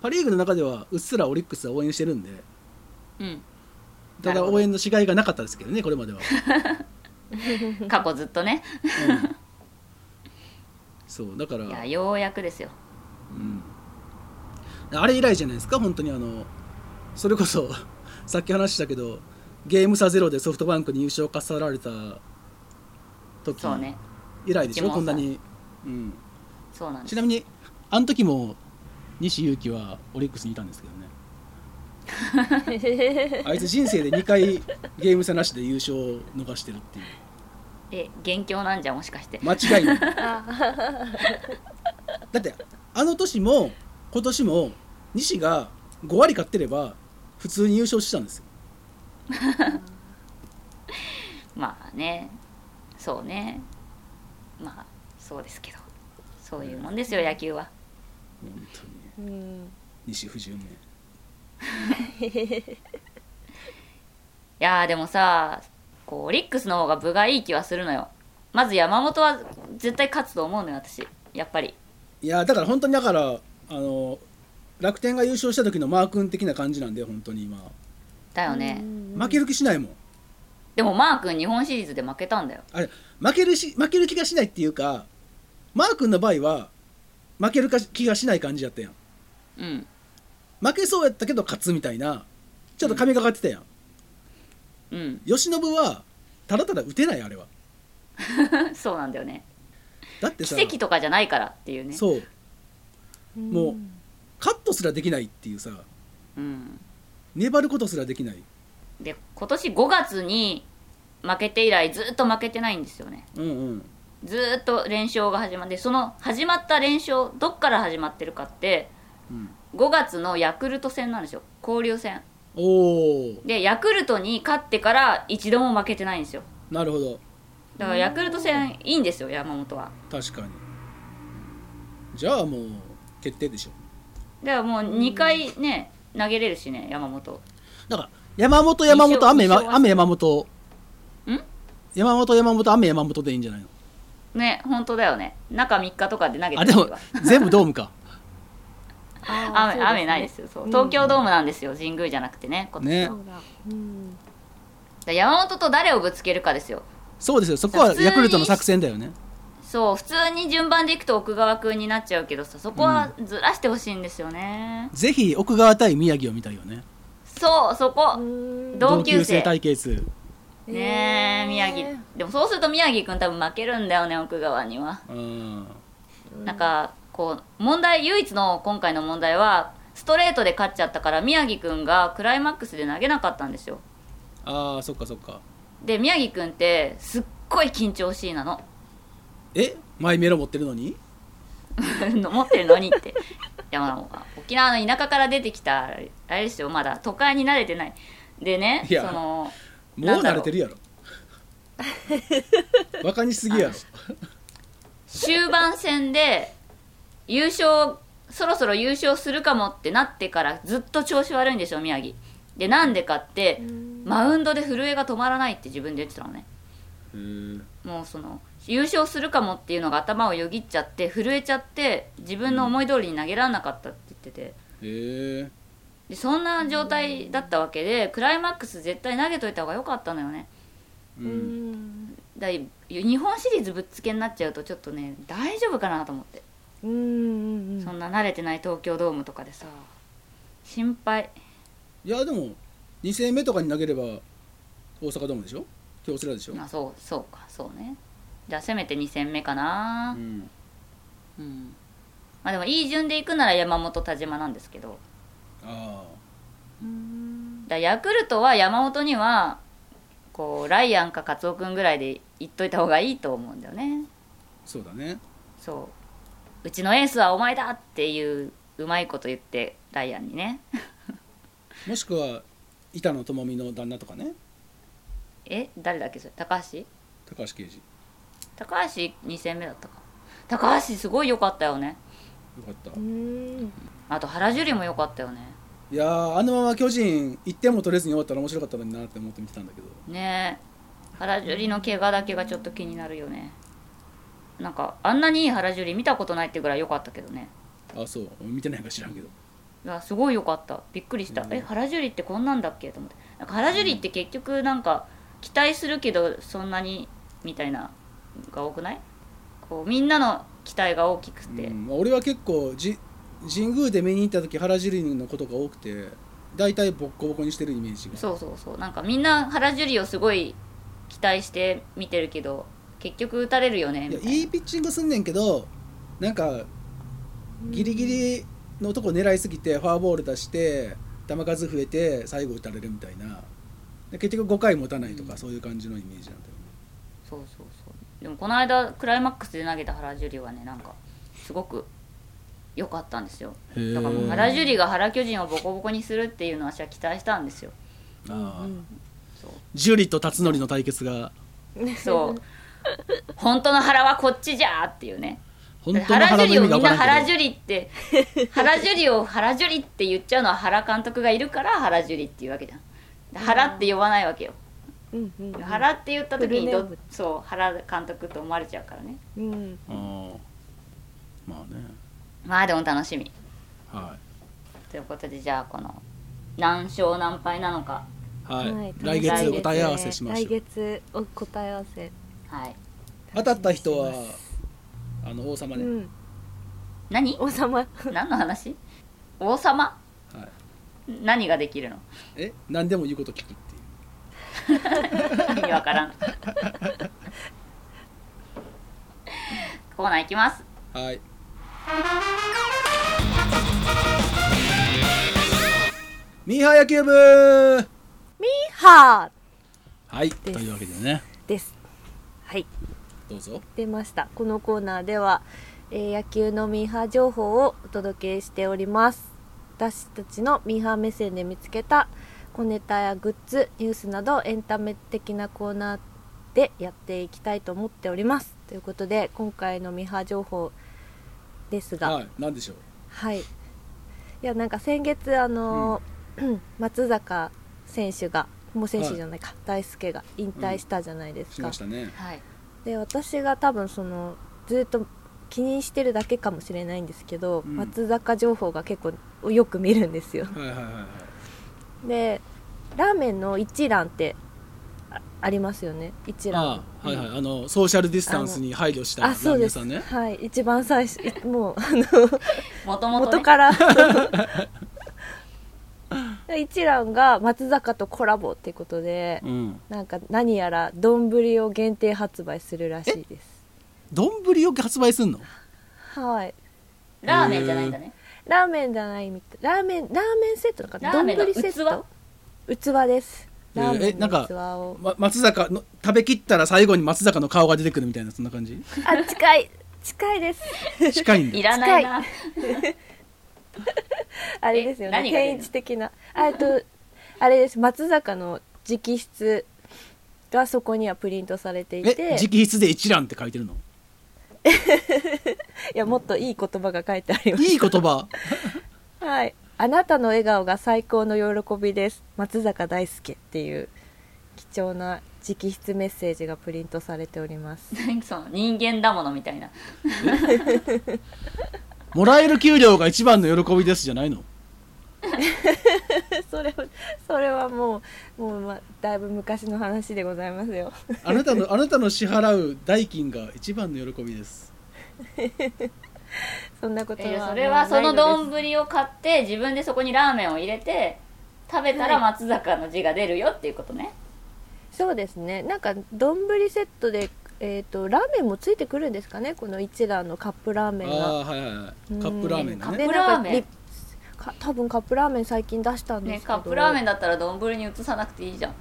パ・リーグの中ではうっすらオリックスは応援してるんで。うん。ただ応援のしがいがなかったですけどねこれまでは、う ん過去ずっとね。うん。そうだから。いやようやくですよ。うん、あれ以来じゃないですか？本当にあのそれこそさっき話したけどゲーム差ゼロでソフトバンクに優勝を重られた時そうね。以来でしょ？一門さんこんなに、うん、そうなんちなみにあの時も西勇輝はオリックスにいたんですけどね。あいつ人生で2回ゲーム差なしで優勝を逃してるっていう。え元凶なんじゃもしかして。間違いない。だってあの年も今年も西が5割勝ってれば普通に優勝したんですよ。まあね。そうね。まあそうですけど。そういうもんですよ野球は。本当にうん。西不十名 いやーでもさこうオリックスの方が分がいい気はするのよ。まず山本は絶対勝つと思うのよ私。やっぱり。いやだから本当にだからあの楽天が優勝した時のマー君的な感じなんで本当に今。だよね、負ける気しないもん。でもマー君日本シリーズで負けたんだよ。あれ負けるし負ける気がしないっていうかマー君の場合は負けるか気がしない感じやったやん。うん。負けそうやったけど勝つみたいなちょっと神がかってたやん、うん。由伸はただただ打てないあれは。そうなんだよね。だってさ奇跡とかじゃないからっていうね。そう。うん。もうカットすらできないっていうさうん。粘ることすらできない。で今年5月に負けて以来ずっと負けてないんですよね。うんうん。ずーっと連勝が始まってその始まった連勝どっから始まってるかってうん。5月のヤクルト戦なんですよ。交流戦。おおでヤクルトに勝ってから一度も負けてないんですよ。なるほど。だからヤクルト戦いいんですよ山本は。確かに。じゃあもう決定でしょだからもう2回ね投げれるしね山本。だから山本山本雨雨山本。ん？山本山本雨山本でいいんじゃないの？ね本当だよね。中3日とかで投げてあでも全部ドームか。雨雨ないですよ。そう。東京ドームなんですよ神宮じゃなくてね今年ね。山本と誰をぶつけるかですよ。そうですよ。そこはヤクルトの作戦だよねそう普通に順番でいくと奥川君になっちゃうけどさそこはずらしてほしいんですよね、ぜひ奥川対宮城を見たいよね。そうそこ、うん。同級生。対決。ねえ宮城。でもそうすると宮城君多分負けるんだよね奥川には。うん。なんかこう問題唯一の今回の問題はストレートで勝っちゃったから宮城くんがクライマックスで投げなかったんですよ。ああそっかそっか。で宮城くんってすっごい緊張しいなのえマイメロ持ってるのに？持ってるのにって。いやまあ沖縄の田舎から出てきたあれですよまだ都会に慣れてない。でねいやそのもう慣れてるやろ。バカにしすぎやろ。終盤戦で優勝そろそろ優勝するかもってなってからずっと調子悪いんでしょ宮城。でなんでかってマウンドで震えが止まらないって自分で言ってたのね。もうその優勝するかもっていうのが頭をよぎっちゃって震えちゃって自分の思い通りに投げられなかったって言ってて。へえ。でそんな状態だったわけでクライマックス絶対投げといた方が良かったのよね。ううん。んだい日本シリーズぶっつけになっちゃうとちょっとね大丈夫かなと思って。うんうんそんな慣れてない東京ドームとかでさ心配。いやでも2戦目とかに投げれば大阪ドームでしょ？京セラでしょ、まあそうそうかそうねじゃあせめて2戦目かな。うん、うん。まあでもいい順でいくなら山本田島なんですけど。あうん。だヤクルトは山本にはこうライアンかカツオ君ぐらいで言っといた方がいいと思うんだよね。あそうだね。そう。うちのエースはお前だっていううまいこと言ってライアンにね。もしくは板野友美の旦那とかね。え誰だっけそれ？高橋？高橋奎二高橋2戦目だったか。高橋すごい良かったよね。よかった。うん。あと原樹里も良かったよね。いやーあのまま巨人1点も取れずに終わったら面白かったのになって思って見てたんだけど。ねえ。原樹里の怪我だけがちょっと気になるよね。なんかあんなにいい原樹里見たことないってぐらい良かったけどね。あそう。俺見てないか知らんけど。いやすごい良かった。びっくりした、うん。え原樹里ってこんなんだっけ？と思って。なんか原樹里って結局なんか期待するけどそんなにみたいなが多くない？こうみんなの期待が大きくて、うんまあ俺は結構じ神宮で見に行った時原樹里のことが多くて大体ボッコボコにしてるイメージが。そうそうそう。なんかみんな原樹里をすごい期待して見てるけど結局打たれるよねみたいな。いいピッチングすんねんけどなんかギリギリのとこ狙いすぎてフォアボール出して球数増えて最後打たれるみたいな。で結局5回持たないとか、そういう感じのイメージなんだよね。そうそうそうでもこの間クライマックスで投げた原樹里はねなんかすごく良かったんですよ。へだからもう原樹里が原巨人をボコボコにするっていうのは私は期待したんですよ。ああそう。ジュリと辰徳の対決が。そう。本当の原はこっちじゃーっていうね。原樹里をみんな原樹里って原樹里を原樹里って言っちゃうのは原監督がいるから原樹里っていうわけじゃん。で原って呼ばないわけよ。うんうんうん原って言った時にどそう原監督と思われちゃうからね。うん。ああまあね。まあでも楽しみ。はということでじゃあこの何勝何敗なのか。い、はい。はい。来月お答え合わせしましょ来う月お答え合わせ。はい。当たった人はあの王様ね、うん。何？王様。何の話？王様？はい、何ができるの？え？何でも言うこと聞く 意味わからん。コーナーいきます。はい。ミーハー野球部。ははいす。というわけでね。ーです。はい。どうぞ。出ました。このコーナーでは、えー野球のミーハー情報をお届けしております。私たちのミーハー目線で見つけた小ネタやグッズニュースなどエンタメ的なコーナーでやっていきたいと思っております。ということで今回のミーハー情報ですが。はい何でしょう？はい。いやなんか先月あのー 松坂選手がもう選手じゃないか、大輔が引退したじゃないですしか、ましたね。はい。で私が多分そのずっと気にしてるだけかもしれないんですけど、うん。松坂情報が結構よく見るんですよ。はいはいはいはいでラーメンの一蘭ってあありますよね。一蘭ああはいはい。あのソーシャルディスタンスに配慮したラあそーうです、メン屋さんね。はい。一番最初い もうあのもともと、ね、元から。一蘭が松坂とコラボっていうことでうん。なんか何やら丼を限定発売するらしいです。丼を発売すんの？はい。ラーメンじゃないんだねラーメンじゃないみたいラーメンラーメンセットとかラーメンの丼セット？器です。えーラーメンえなんかの器を、ま、松坂の食べきったら最後に松坂の顔が出てくるみたいなそんな感じ？あ近い近いです。近いんだ。いらないな。あれですよね天一的な。あえっとあれです。松坂の直筆がそこにはプリントされていて。え直筆で一覧って書いてるの？いやもっといい言葉が書いてあります。いい言葉。はい。あなたの笑顔が最高の喜びです。松坂大輔っていう貴重な直筆メッセージがプリントされております。何その人間だものみたいな。もらえる給料が一番の喜びですじゃないの？それはそれはもうもう、ま、だいぶ昔の話でございますよ。あなたのあなたの支払う代金が一番の喜びです そんなことは、えーそれはその丼丼を買って自分でそこにラーメンを入れて食べたら松坂の字が出るよっていうことね、そうですね。なんか丼セットでえー、とラーメンもついてくるんですかね？この一蘭のカップラーメンあが。あはいはいはい。カップラーメンね。でカップラーメン。多分カップラーメン最近出したんですけど、ねカップラーメンだったら丼に移さなくていいじゃん。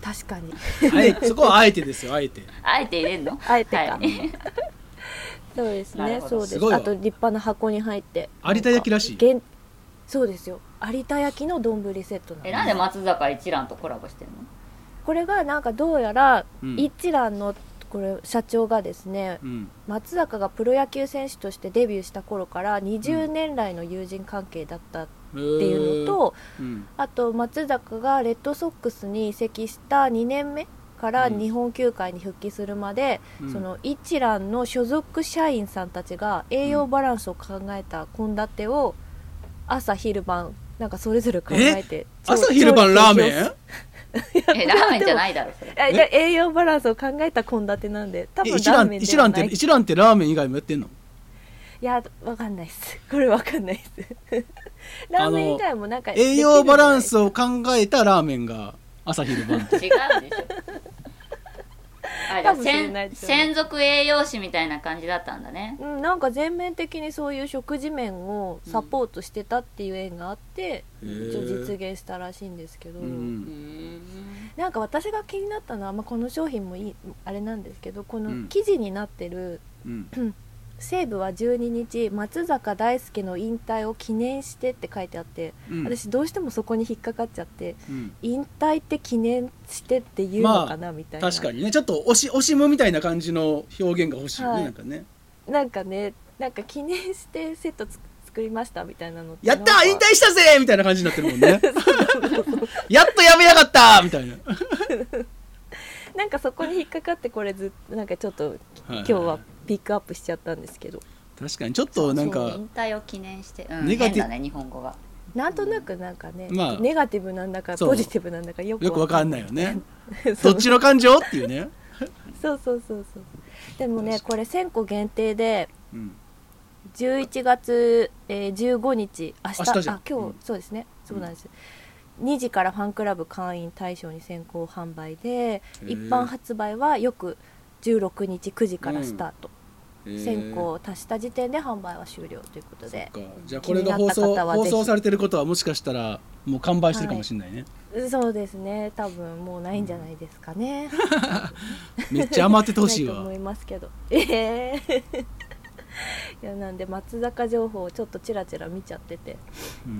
確かに。そこはあえてですよあえて。あえて入れんの？あえてか。はい、そうですね。そうです。すごいわ。あと立派な箱に入って。有田焼らしい。げんそうですよ。有田焼の丼セットなんですえなんで松坂一蘭とコラボしてるの？これがなんかどうやらうん。一蘭のこれ社長がですねうん。松坂がプロ野球選手としてデビューした頃から20年来の友人関係だったっていうのと、うん。あと松坂がレッドソックスに移籍した2年目からうん。日本球界に復帰するまで、うん。その一蘭の所属社員さんたちが栄養バランスを考えた献立を朝昼晩なんかそれぞれ考えて調朝昼晩ラーメン？ラーメンじゃないだろそれ。栄養バランスを考えた献立なんで多分え一蘭ラーメンで一蘭ってはない一蘭ってラーメン以外もやってんの？いやわかんないっす。これわかんないっす。ラーメン以外もなんか栄養バランをスを考えたラーメンが朝昼晩って違うでしょ。あじゃ専専属栄養士みたいな感じだったんだね。うん、なんか全面的にそういう食事面をサポートしてたっていう縁があって、へー一応実現したらしいんですけど、うん。なんか私が気になったのは、まあ、この商品もいいあれなんですけどこうん。の記事になってるうん「西武は12日松坂大輔の引退を記念して」って書いてあって、うん。私どうしてもそこに引っかかっちゃってうん。引退って記念してって言うのかな、みたいな。確かにね。ちょっと惜し惜しむみたいな感じの表現が欲しいよね、はい。なんかね。なんかねなんか記念してセットつ作りましたみたいなのやった引退したぜみたいな感じになってるもんね。やっとやめやがったみたいな、なんかそこに引っかかってこれずなんかちょっとはい。今日はピックアップしちゃったんですけど。確かにちょっとなんか引退を記念して、うん、ネガティブ。ね日本語が。なんとなくなんかね、まあネガティブなんだかポジティブなんだかよくよくわかんないよね。どっちの感情っていうね、そうそうそうそう。でもねこれ1000個限定でうん、11月、えー15日明日。明日じゃん。あ今日、うん。そうですね。そうなんです、2時からファンクラブ会員対象に先行販売で一般発売は翌16日9時からスタート、えー。1000個を足した時点で販売は終了ということで。そっか。じゃあこれが放気に送った方はぜひ送されてることはもしかしたらもう完売してるかもしれないね、そうですね。多分もうないんじゃないですかね、めっちゃ余っててほしいわ。ないと思いますけど。ええ いやなんで松坂情報をちょっとチラチラ見ちゃってて、ううん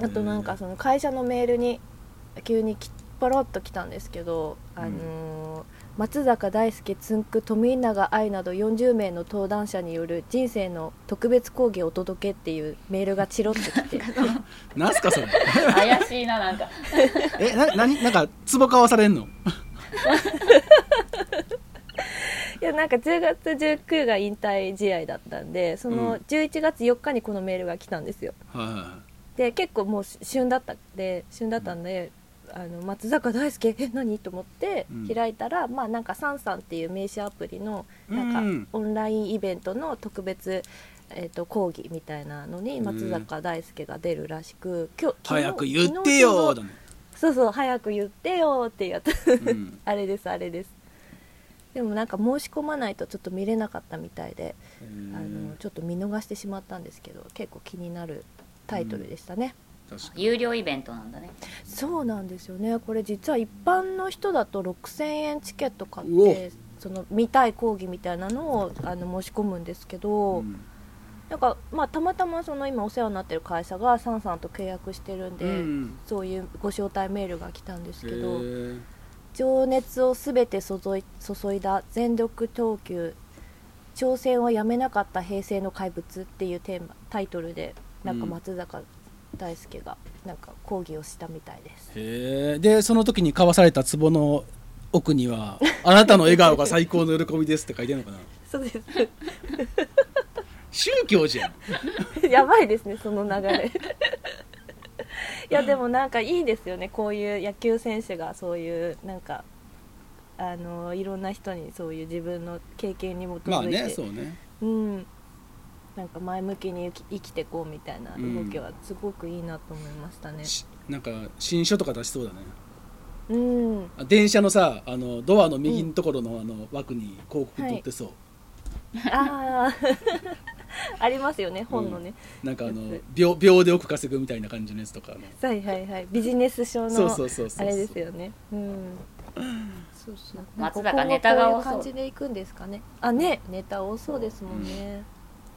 ん、あとなんかその会社のメールに急にきポロッと来たんですけど、あのー松坂大輔つんく富永愛など40名の登壇者による人生の特別講義をお届けっていうメールがチロッと来て。なんすかそれ？怪しいななんか。えな何なんか壺買わされんの？いやなんか10月19が引退試合だったんでその11月4日にこのメールが来たんですよ。はいはいはで結構もう旬だったんで旬だったんで、あの松坂大輔え何？と思ってうん。開いたら、まあなんかサンサンっていう名刺アプリのなんかうん。オンラインイベントの特別、えー、と講義みたいなのに松坂大輔が出るらしく今日早く言ってよそうそう早く言ってよってやつ。うん、あれですあれです。でもなんか申し込まないとちょっと見れなかったみたいで、えあのーちょっと見逃してしまったんですけど結構気になるタイトルでしたね、有料イベントなんだね。そうなんですよね。これ実は一般の人だと6000円チケット買ってその見たい講義みたいなのをあの申し込むんですけど、うん。なんかまあたまたまその今お世話になってる会社がサンさんと契約してるんで、うん。そういうご招待メールが来たんですけへど、ー。情熱をすべて注い注いだ全力投球挑戦をやめなかった平成の怪物っていうテーマタイトルでなんかうん。松坂大輔がなんか講義をしたみたいです、へえ。でその時に交わされた壺の奥には「あなたの笑顔が最高の喜びです」って書いてるのかな？そうです。宗教じゃん。やばいですねその流れ。いやでもなんかいいですよね。こういう野球選手がそういうなんかあのいろんな人にそういう自分の経験に基づいて、まあねそうね。うん、なんか前向きに生き生きてこうみたいな動きはすごくいいなと思いましたね。しなんか新書とか出しそうだね。うん、あ電車のさあのドアの右のところのあの枠に広告取ってそう、ああ ありますよね本のね、なんかあの秒秒で億稼ぐみたいな感じのやつとか。のはいはいはい。ビジネス書そうのそうそうそう。あれですよね。うん。そうそう。松坂ネタが多そう。こういう感じでいくんですかね。あね。ネタ多そうですもんね。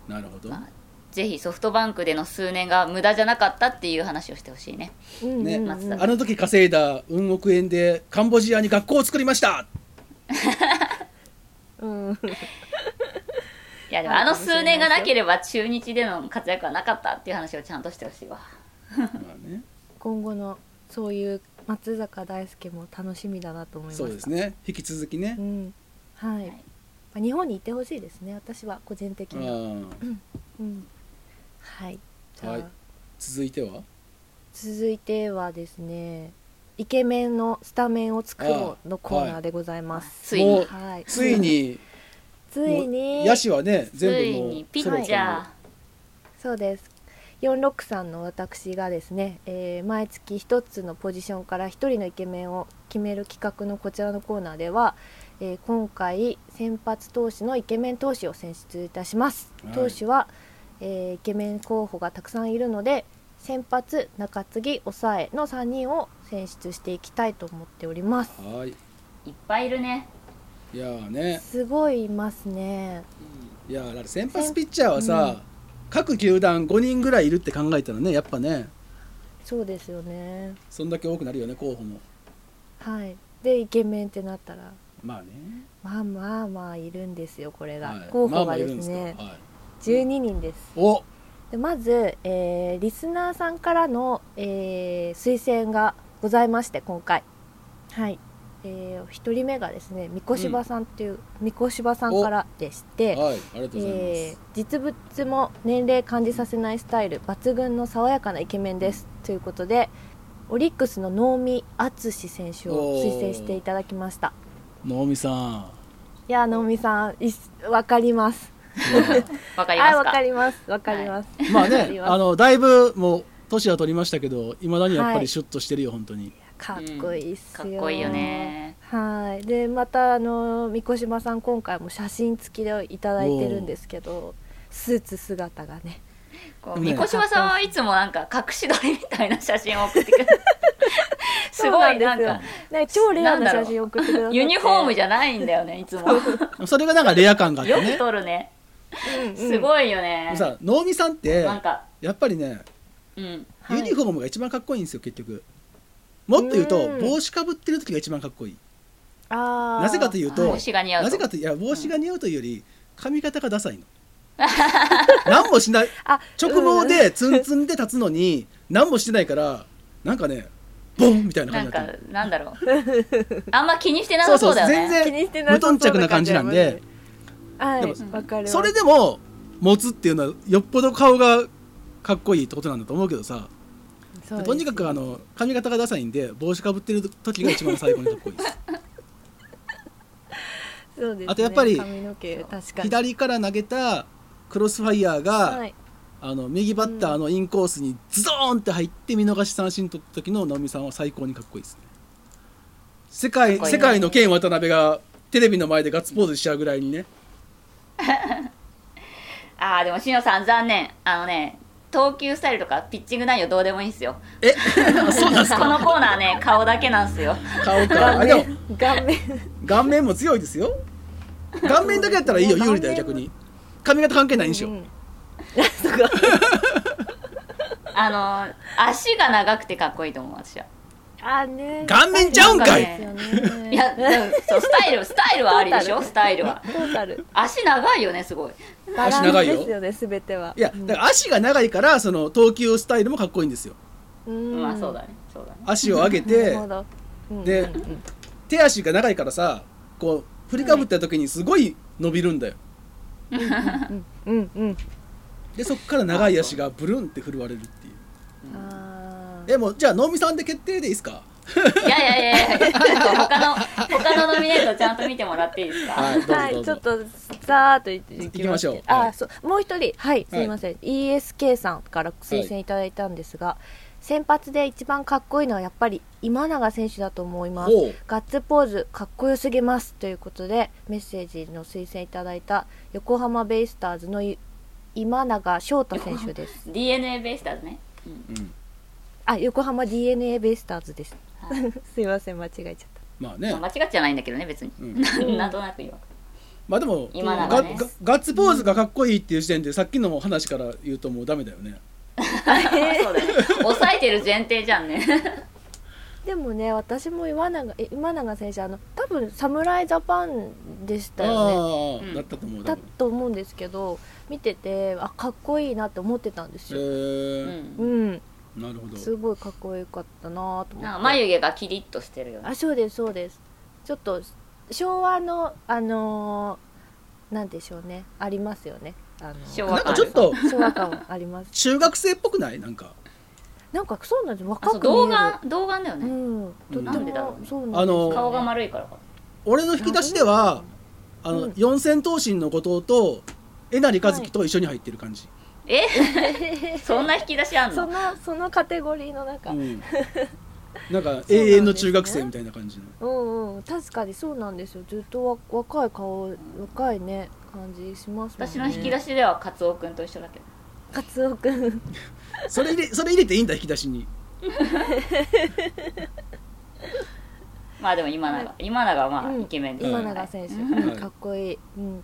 なるほど、まあぜひソフトバンクでの数年が無駄じゃなかったっていう話をしてほしいね。うんうんうん、松坂あの時稼いだ運億円でカンボジアに学校を作りました。うん。いやでもあの数年がなければ中日での活躍はなかったっていう話をちゃんとしてほしいわ。まあね。今後のそういう松坂大輔も楽しみだなと思いました。そうですね。引き続きね。う、ん。はい。まあ日本にいてほしいですね。私は個人的あには。ーうん。はい。はい。続いては？続いてはですねイケメンのスタメンを作ろうのコーナーでございます、ついに。もうはい、ついに。ついに。野手はねつ全部もういにピッチャー。そうです463の私がですね、えー毎月1つのポジションから1人のイケメンを決める企画のこちらのコーナーでは、えー今回先発投手のイケメン投手を選出いたします、はい。投手は、えーイケメン候補がたくさんいるので先発中継ぎ抑えの3人を選出していきたいと思っております。はい。いっぱいいるね。いやーね。すごいいますね。いやーだから先発ピッチャーはさ、各球団5人ぐらいいるって考えたらねやっぱね。そうですよね。そんだけ多くなるよね候補も。はい。でイケメンってなったら。まあね。まあまあまあいるんですよこれが、はい。候補がですね、はい、12人です。お。でまず、えーリスナーさんからの、えー推薦がございまして今回。はい、えー、1人目がですね三越柴さんっていう、三越柴さんからでして、はいありがとうございます、えー実物も年齢感じさせないスタイル抜群の爽やかなイケメンですということでオリックスの能見篤選手を推薦していただきました。能見さん。いや能見さんいすわかります。わかりまはいわかります。わかります、まあわかりねます。あのだいぶもう年は取りましたけどいまだにやっぱはい。りシュッとしてるよ、本当にかっこいいっすかよ、っこいいよね。はい。でまたあの三越島さん今回も写真付きでいただいてるんですけどスーツ姿がね。こうね三越島さんはいつもなんか隠し撮りみたいな写真を送ってくる。すごいなんかね超レアな写真送ってくださって。ユニフォームじゃないんだよね いつも。それがなんかレア感があってよくね撮るね。うんうん。すごいよね。さ能見さんってなんかやっぱりねうん。はい。ユニフォームが一番かっこいいんですよ結局もっと言うとうん。帽子かぶってる時が一番かっこいい。あー。なぜかというと帽子が似合うと。なぜかといういや帽子が似合うというより髪型がダサいの。何もしない。あ直毛でツンツンで立つのに何もしてないからなんかねボンみたいななんか感じになってる。なんだろう。あんま気にしてなさそうだよね。そうそう気にしてなさそう無頓着な感じなんで。はいでもわかるわ。それでも持つっていうのはよっぽど顔がかっこいいってことなんだと思うけどさそうですとにかくあの髪型がダサいんで帽子かぶってる時が一番最後にかっこいいです。そうですね。あとやっぱり左から投げたクロスファイヤーが、はい。あの右バッターのインコースにズドーンって入って見逃し三振取った時の直美さんは最高にかっこいいですね。世界世界のケン渡辺がテレビの前でガッツポーズしちゃうぐらいにね。ああでもしのさん残念。あのね投球スタイルとかピッチング内容どうでもいいんすよ。え？あ そうなんすこかのコーナーね顔だけなんすよ。顔か。顔あで顔面。顔面も強いですよ。顔面だけやったらいいよ有利だよ逆に。髪型関係ないんでしょ、うん。あの足が長くてかっこいいと思う私は。あね。顔面ちゃうんかい！ね。いやそうスタイルスタイルはありでしょ？スタイルは。トータル。足長いよねすごいバランス長いよですよね全ては。いやだから足が長いからその投球スタイルもかっこいいんですよ。うん。まあそうだねそうだね。足を上げ なてるほど。うんでうんうん。手足が長いからさこう振りかぶった時にすごい伸びるんだよ。うんうんでそっから長い足がブルンって振るわれるっていう。あー。えもうじゃあ能見さんで決定でいいですか？いやいやいやいや他の他のノミネートちゃんと見てもらっていいですか、はいちょっとさーっといきましょう。あ、はい。そうもう一人。はいすいません、ESK さんから推薦いただいたんですが、先発で一番かっこいいのはやっぱり今永選手だと思います。ガッツポーズかっこよすぎますということでメッセージの推薦いただいた横浜ベイスターズのい今永翔太選手です。DNA ベイスターズね、うん。あ横浜 d n a ベイスターズです。はい すいません間違えちゃっまあね。まあ間違っちゃないんだけどね別に、うん。なんとなく言わまあでも今永ね。ガッツポーズがかっこいいっていう時点でさっきの話から言うともうダメだよね。そうだね。抑えてる前提じゃんね。たでもね私も今永え今永選手あの多分侍ジャパンでしたよね。だったと思うだと思うんですけど見ててあかっこいいなって思ってたんですへよ、うーん。うんなるほど。すごいかっこよかったなと思って。なんか眉毛がキリッとしてるよね。あそうですそうです。ちょっと昭和のあのーなんでしょうね。ありますよね。あのなん昭和感。かちょっと昭和感あります。中学生っぽくない？なんか。なんかそうなんです。若く見える。童顔童顔だよね、うん。とってなんでだろうね。うなんですあの顔が丸いからか俺の引き出しではあの、うん。四千頭身の後藤とえなりかずきと一緒に入ってる感じ、え？そんな引き出しあんの？そのそのカテゴリーの中、うん、なんか永遠の中学生みたいな感じの。うんうん確かにそうなんですよ。ずっとわ若い顔若いね感じしますもんね。私の引き出しではカツオくんと一緒だけど。カツオくん。それ入れそれ入れていいんだ引き出しに。まあでも今永、今永はまあうん。イケメンです今ね。永選手、かっこいい、うん、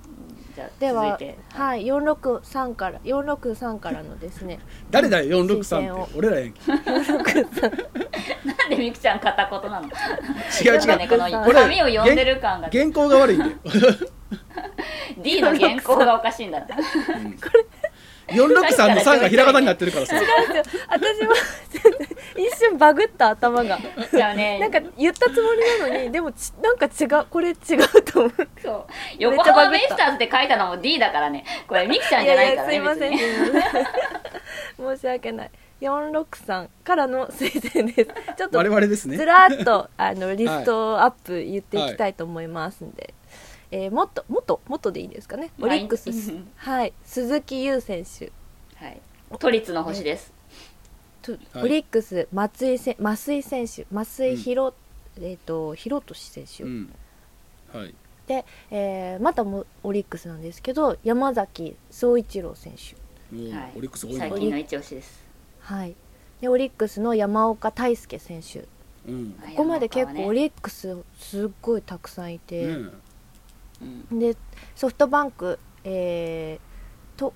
じゃあでは続いて。はい463から463からのですね。誰だよ463推薦を。って俺らやんけ。なんでみくちゃん片言なの？違う違う。ねこのこれ紙を読んでる感が。原稿が悪いんだよ。D の原稿がおかしいんだな463の3がひらがなになってるからさ。私も一瞬バグった頭が。じゃあね。なんか言ったつもりなのにでもちなんか違うこれ違うと思う。そう。横浜ベイスターズって書いたのも D だからね。これみくちゃんじゃないからねすいません別に。すいません。申し訳ない。463からの推薦です。ちょっと我々ですね。ずらーっとあのリストアップ言っていきたいと思いますんで、えーもっともっともっとでいいですかね？オリックス はい。鈴木優選手。はい。都立の星です。とはい。オリックス松井せ増井選手増井宏、えっ、と宏俊選手、うん。はい。で、えーまたもオリックスなんですけど山崎総一郎選手。はい。オリックス多いな。最近の一押しです。はい。でオリックスの山岡大輔選手。こうん。こまで結構オリリックスすっごいたくさんいて、ねでソフトバンクえー、と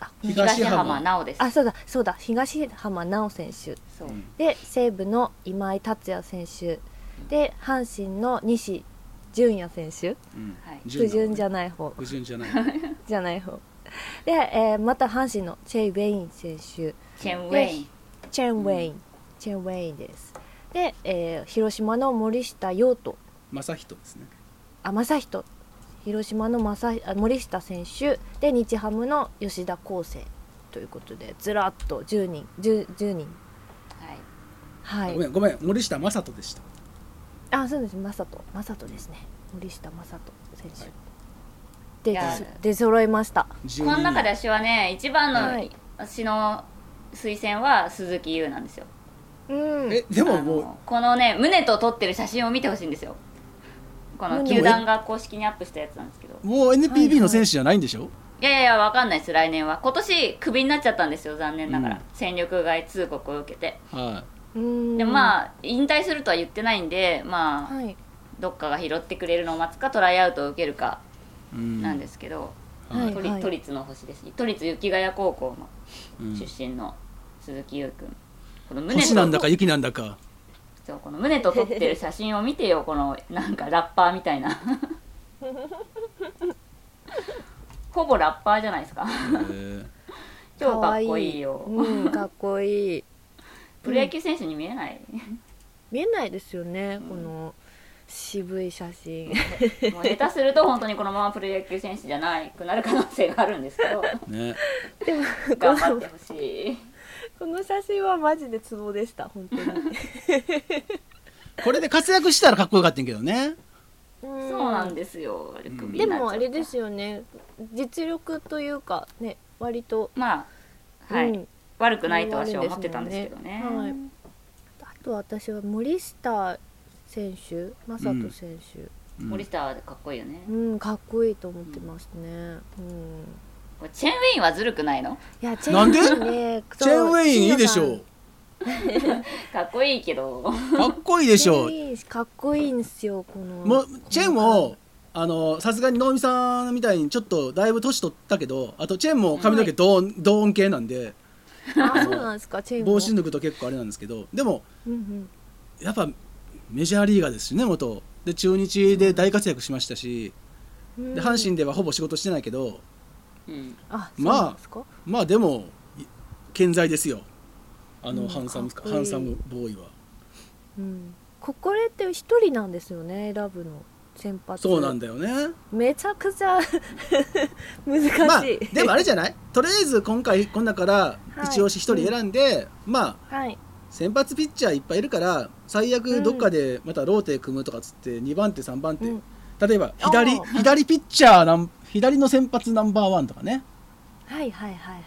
あ東東浜。浜直です。あそうだそうだ。東浜直選手。で西武の今井達也選手。で阪神の西純也選手。うん。はい。不純じゃゃない方。不純じゃない じゃない方。で、えーまた阪神のチェイ・ウェイン選手。チェンウェイン。チェン・ウェイン、チェン・ウェインです。で、えー広島の森下陽斗。正人ですね。あ正人広島の正あ森下選手で日ハムの吉田康生ということでずらっと10人 10, 10人。はい。はい。ごめんごめん森下正人でした。あそうです。正人。正人ですね。森下正人選手、はい。で出揃いました。12この中で私はね一番のはい。私の推薦は鈴木優なんですよ。うん。えでもあもうのこのね胸と撮ってる写真を見てほしいんですよこの球団が公式にアップしたやつなんですけど。もう NPB の選手じゃないんでしょ、いやいやいやわかんないです。来年は。今年クビになっちゃったんですよ残念ながら、うん。戦力外通告を受けて。はうん。でまあ引退するとは言ってないんでまあ、はい。どっかが拾ってくれるのを待つかトライアウトを受けるかい、うん。なんですけど、はい。都立都立の星です都立雪ヶ谷高校のうん。出身の鈴木優君この胸星なんだとか雪なんだかそうこの胸と撮ってる写真を見てよ このなんかラッパーみたいな。ほぼラッパーじゃないですか。超かっこいいよ。うんかっこいい。プロ野球選手に見えない、見えないですよね、この渋い写真。もう下手すると本当にこのままプロ野球選手じゃないくなる可能性があるんですけど。ね。でも頑張ってほしいこの写真はマジでツボでした本当に。これで活躍したらかっこよかったんけどね。そうなんですよ。でもあれですよね。実力というかね割と。まあはい、うん。悪くないと私は思ってたんですけどね。はい。あと私は森下選手正人選手。うん。森下はかっこいいよね、うん、かっこいいと思ってますね。うんチェンウェインはずるくないの？いやチなんで？ェンウェインねチェーンウェインいいでしょう。う かっこいいけど。かっこいいでしょう。かっこいいんですよこの。もうチェンもあのさすがに能見さんみたいにちょっとだいぶ年取ったけどあとチェンも髪の毛ドーン、ドーン系なんで。あそうなんですかチェーンも。帽子脱ぐと結構あれなんですけど。でもうんやっぱメジャーリーガーですしね元。で中日で大活躍しましたし。うんで阪神ではほぼ仕事してないけどうん。あまあまあでもい健在ですよ。あの、うん。ハンサムハンサムボーイは。うん、ここれって一人なんですよね選ぶの先発。そうなんだよね。めちゃくちゃ 難しい、まあでもあれじゃない？とりあえず今回こん中から一押し一人選んで、まあはい。先発ピッチャーいっぱいいるから最悪どっかでまたローテ組むとかっつって2番手3番手、うん。例えば左左ピッチャーなん左の先発ナンバーワンとかね。はいはいはいはい。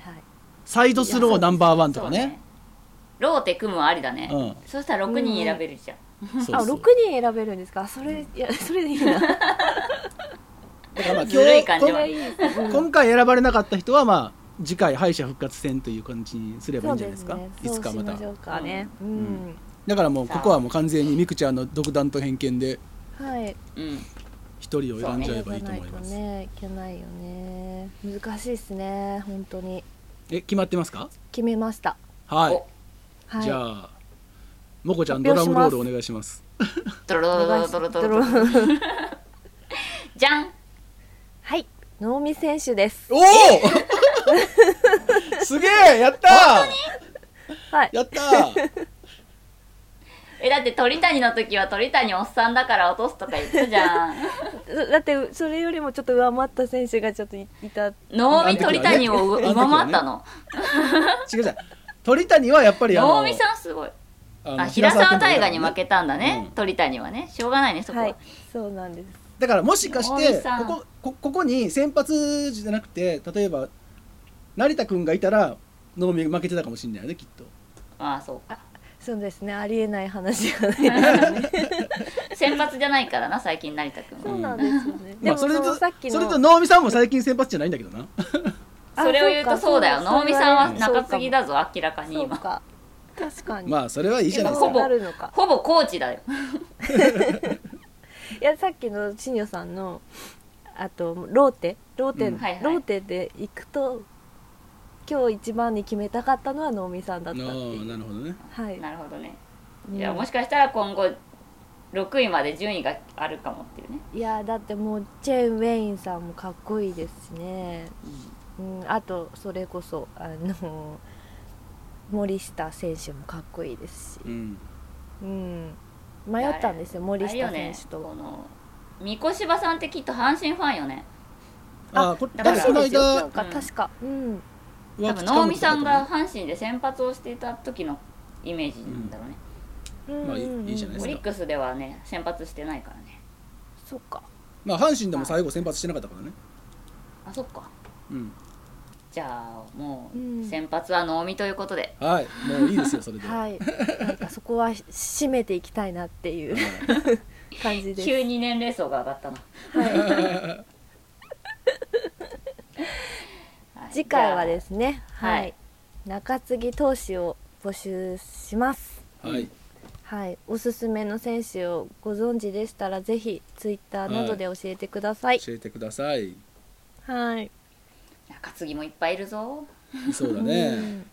サイドスローナンバーワンとかね。ローテ組むはありだね、うん。そしたら6人選べるじゃん、そうそう。あ六人選べるんですか？それいやそれでいいな。だからまあずるい感じは。今これいいですうん今回選ばれなかった人はまあ次回敗者復活戦という感じにすればいいんじゃないですか？そういつかまた。そうしましょうかね。うん、ん。だからもうここはもう完全にミクちゃんの独断と偏見で。はい。うん一人を選んじゃえばいいと思います、ね。いけないよね。難しいですね。本当に。え決まってますか？決めました。はい、お。はい。じゃあもこちゃんドラムロールお願いします。ドロドロドロドロドロじゃん。はい。能見選手です。おお！すげえ！やったー！はい。やったーえだって鳥谷の時は鳥谷おっさんだから落とすとか言ったじゃん。だってそれよりもちょっと上回った選手がちょっといいた能見鳥谷を上回ったの。違う違う。鳥谷はやっぱりあの能見さんすごい。あ平沢大河に負けたんだね、うん。鳥谷はね。しょうがないねそこは、はい。そうなんです。だからもしかし能てこここここに先発じゃなくて例えば成田君がいたら能見負けてたかもしれないよねきっと。ああそうかそうですね。ありえない話がない。先発じゃないからな最近成田君。はそうなんですよね、でもまあそれとそのさっきのそれと能見さんも最近先発じゃないんだけどな。あ それを言うとそうだよか。能見さんは中継ぎだぞ明らかに今。確かに、まあそれはいいじゃない。ですそうかなるのかほぼコーチだよ。いやさっきの新庄さんのあとローテ？ローテ、ローテで行くと今日一番に決めたかったのは能見さんだあったっていーうなるほどね。はい。なるほどね。うん。いやもしかしたら今後6位まで順位があるかもっていうね。いやだってもうチェーン・ウェインさんもかっこいいですしね、うん、あとそれこそあの森下選手もかっこいいですし。う、ん。うん、迷ったんですよ森下選手と、この三越柴さんってきっと阪神ファンよね。あーこだからだから確か。うん多分能見さんが阪神で先発をしていた時のイメージなんだろうね、うん。まあいいじゃないですか。オリックスではね先発してないからね。そっか。まあ阪神でも最後先発してなかったからね。あそっか。うん。じゃあもううん先発は能見ということで、はい。もういいですよそれでは。い。なんかそこは締めていきたいなっていう 感じです。急に年齢層が上がったな、はい 次回はですすねははい。い、中継ぎ投手を募集します。はい。はい。おすすめの選手をご存知でしたらぜひツイッターなどで教えてください。教えてください。はい、中継ぎもいっぱいいるぞ。そうだうねん。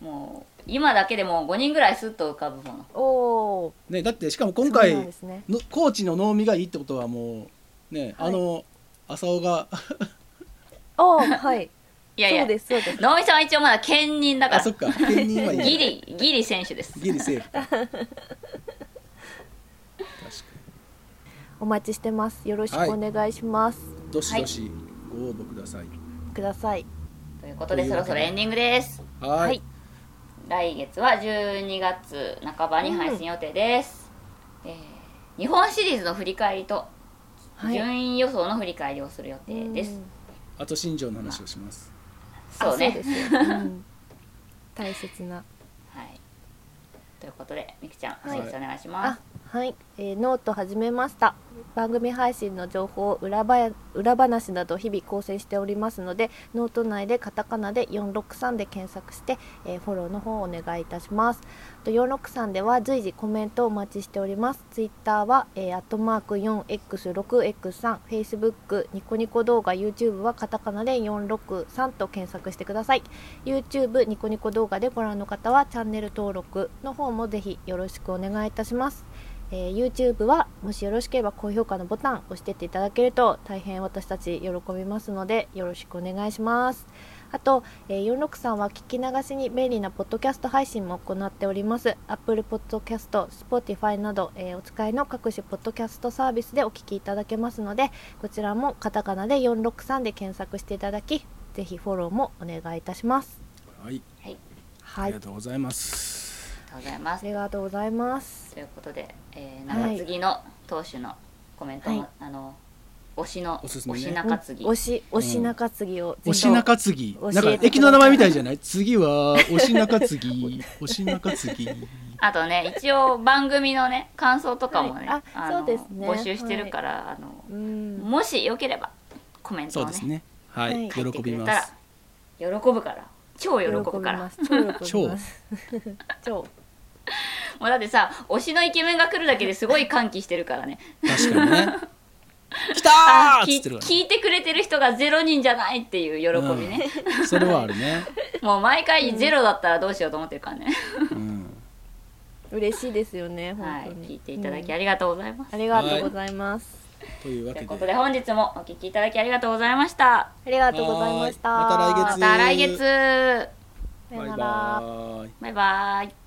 もう今だけでも5人ぐらいスッと浮かぶもの。おおねだってしかも今そう回ね。のコーチの能見がいいってことはもうね、はい。あの浅尾が。おーはいいやいや。そうですそうです。能見さんは一応まだ兼任だから。あそっか。兼任はいい。ギリギリ選手です。ギリセーフか。確かお待ちしてます。よろしくお願いします、にどしどしご応募ください。ください。ということでそろそろエンディングです。はい。はい。来月は12月半ばに配信予定です、えー日本シリーズの振り返りとはい。順位予想の振り返りをする予定です、うん。あと新庄の話をしますそうね。あそうですよ、うん。大切な。はい。ということでみくちゃんおはい。知らせお願いします。あ、はい、えーノート始めました。番組配信の情報を裏ば裏話など日々更新しておりますのでノート内でカタカナで463で検索して、えーフォローの方をお願いいたします。と463では随時コメントをお待ちしております。ツイッターは、えー、アットマーク 4x6x3 フェイスブックニコニコ動画 YouTube はカタカナで463と検索してください。YouTube ニコニコ動画でご覧の方はチャンネル登録の方もぜひよろしくお願いいたします。えー YouTube はもしよろしければ高評価のボタンを押してっていただけると大変私たち喜びますのでよろしくお願いします。あと、えー、463は聞き流しに便利なポッドキャスト配信も行っております。Apple Podcast、Spotify など、えーお使いの各種ポッドキャストサービスでお聞きいただけますのでこちらもカタカナで463で検索していただきぜひフォローもお願いいたします。はいはい。はい。ありがとうございますとうございます。ありがとうございます。ということで、えー、はい中継ぎの投手のコメントも、はい。あの推しのおすすめね。推し中継ぎ、推し推し中継ぎを推し中継ぎ。なんか駅の名前みたいじゃない？次は推し中継ぎ。推し中継ぎ。あとね一応番組のね感想とかもね、はい。あのそうですね。募集してるから、あのうん。もしよければコメントをね。そうですね。はい、はい。喜びまれたらす喜ぶから。超喜ぶから。ます。超喜びます。超 もうだってさ推しのイケメンが来るだけですごい歓喜してるからね。確かにね。来たー っ聞つってるか聞いてくれてる人がゼロ人じゃないっていう喜びね、らそれはあるね。もう毎回ゼロだったらどうしようと思ってるからね、うん。嬉しいですよねはい本当に、聞いていただきうんありがとうございます、ありがとうございます、というわけで。ということで本日もお聞きいただきありがとうございました。ありがとうございました。また来月。また来月。さよバイなら。バーイ。バイバイ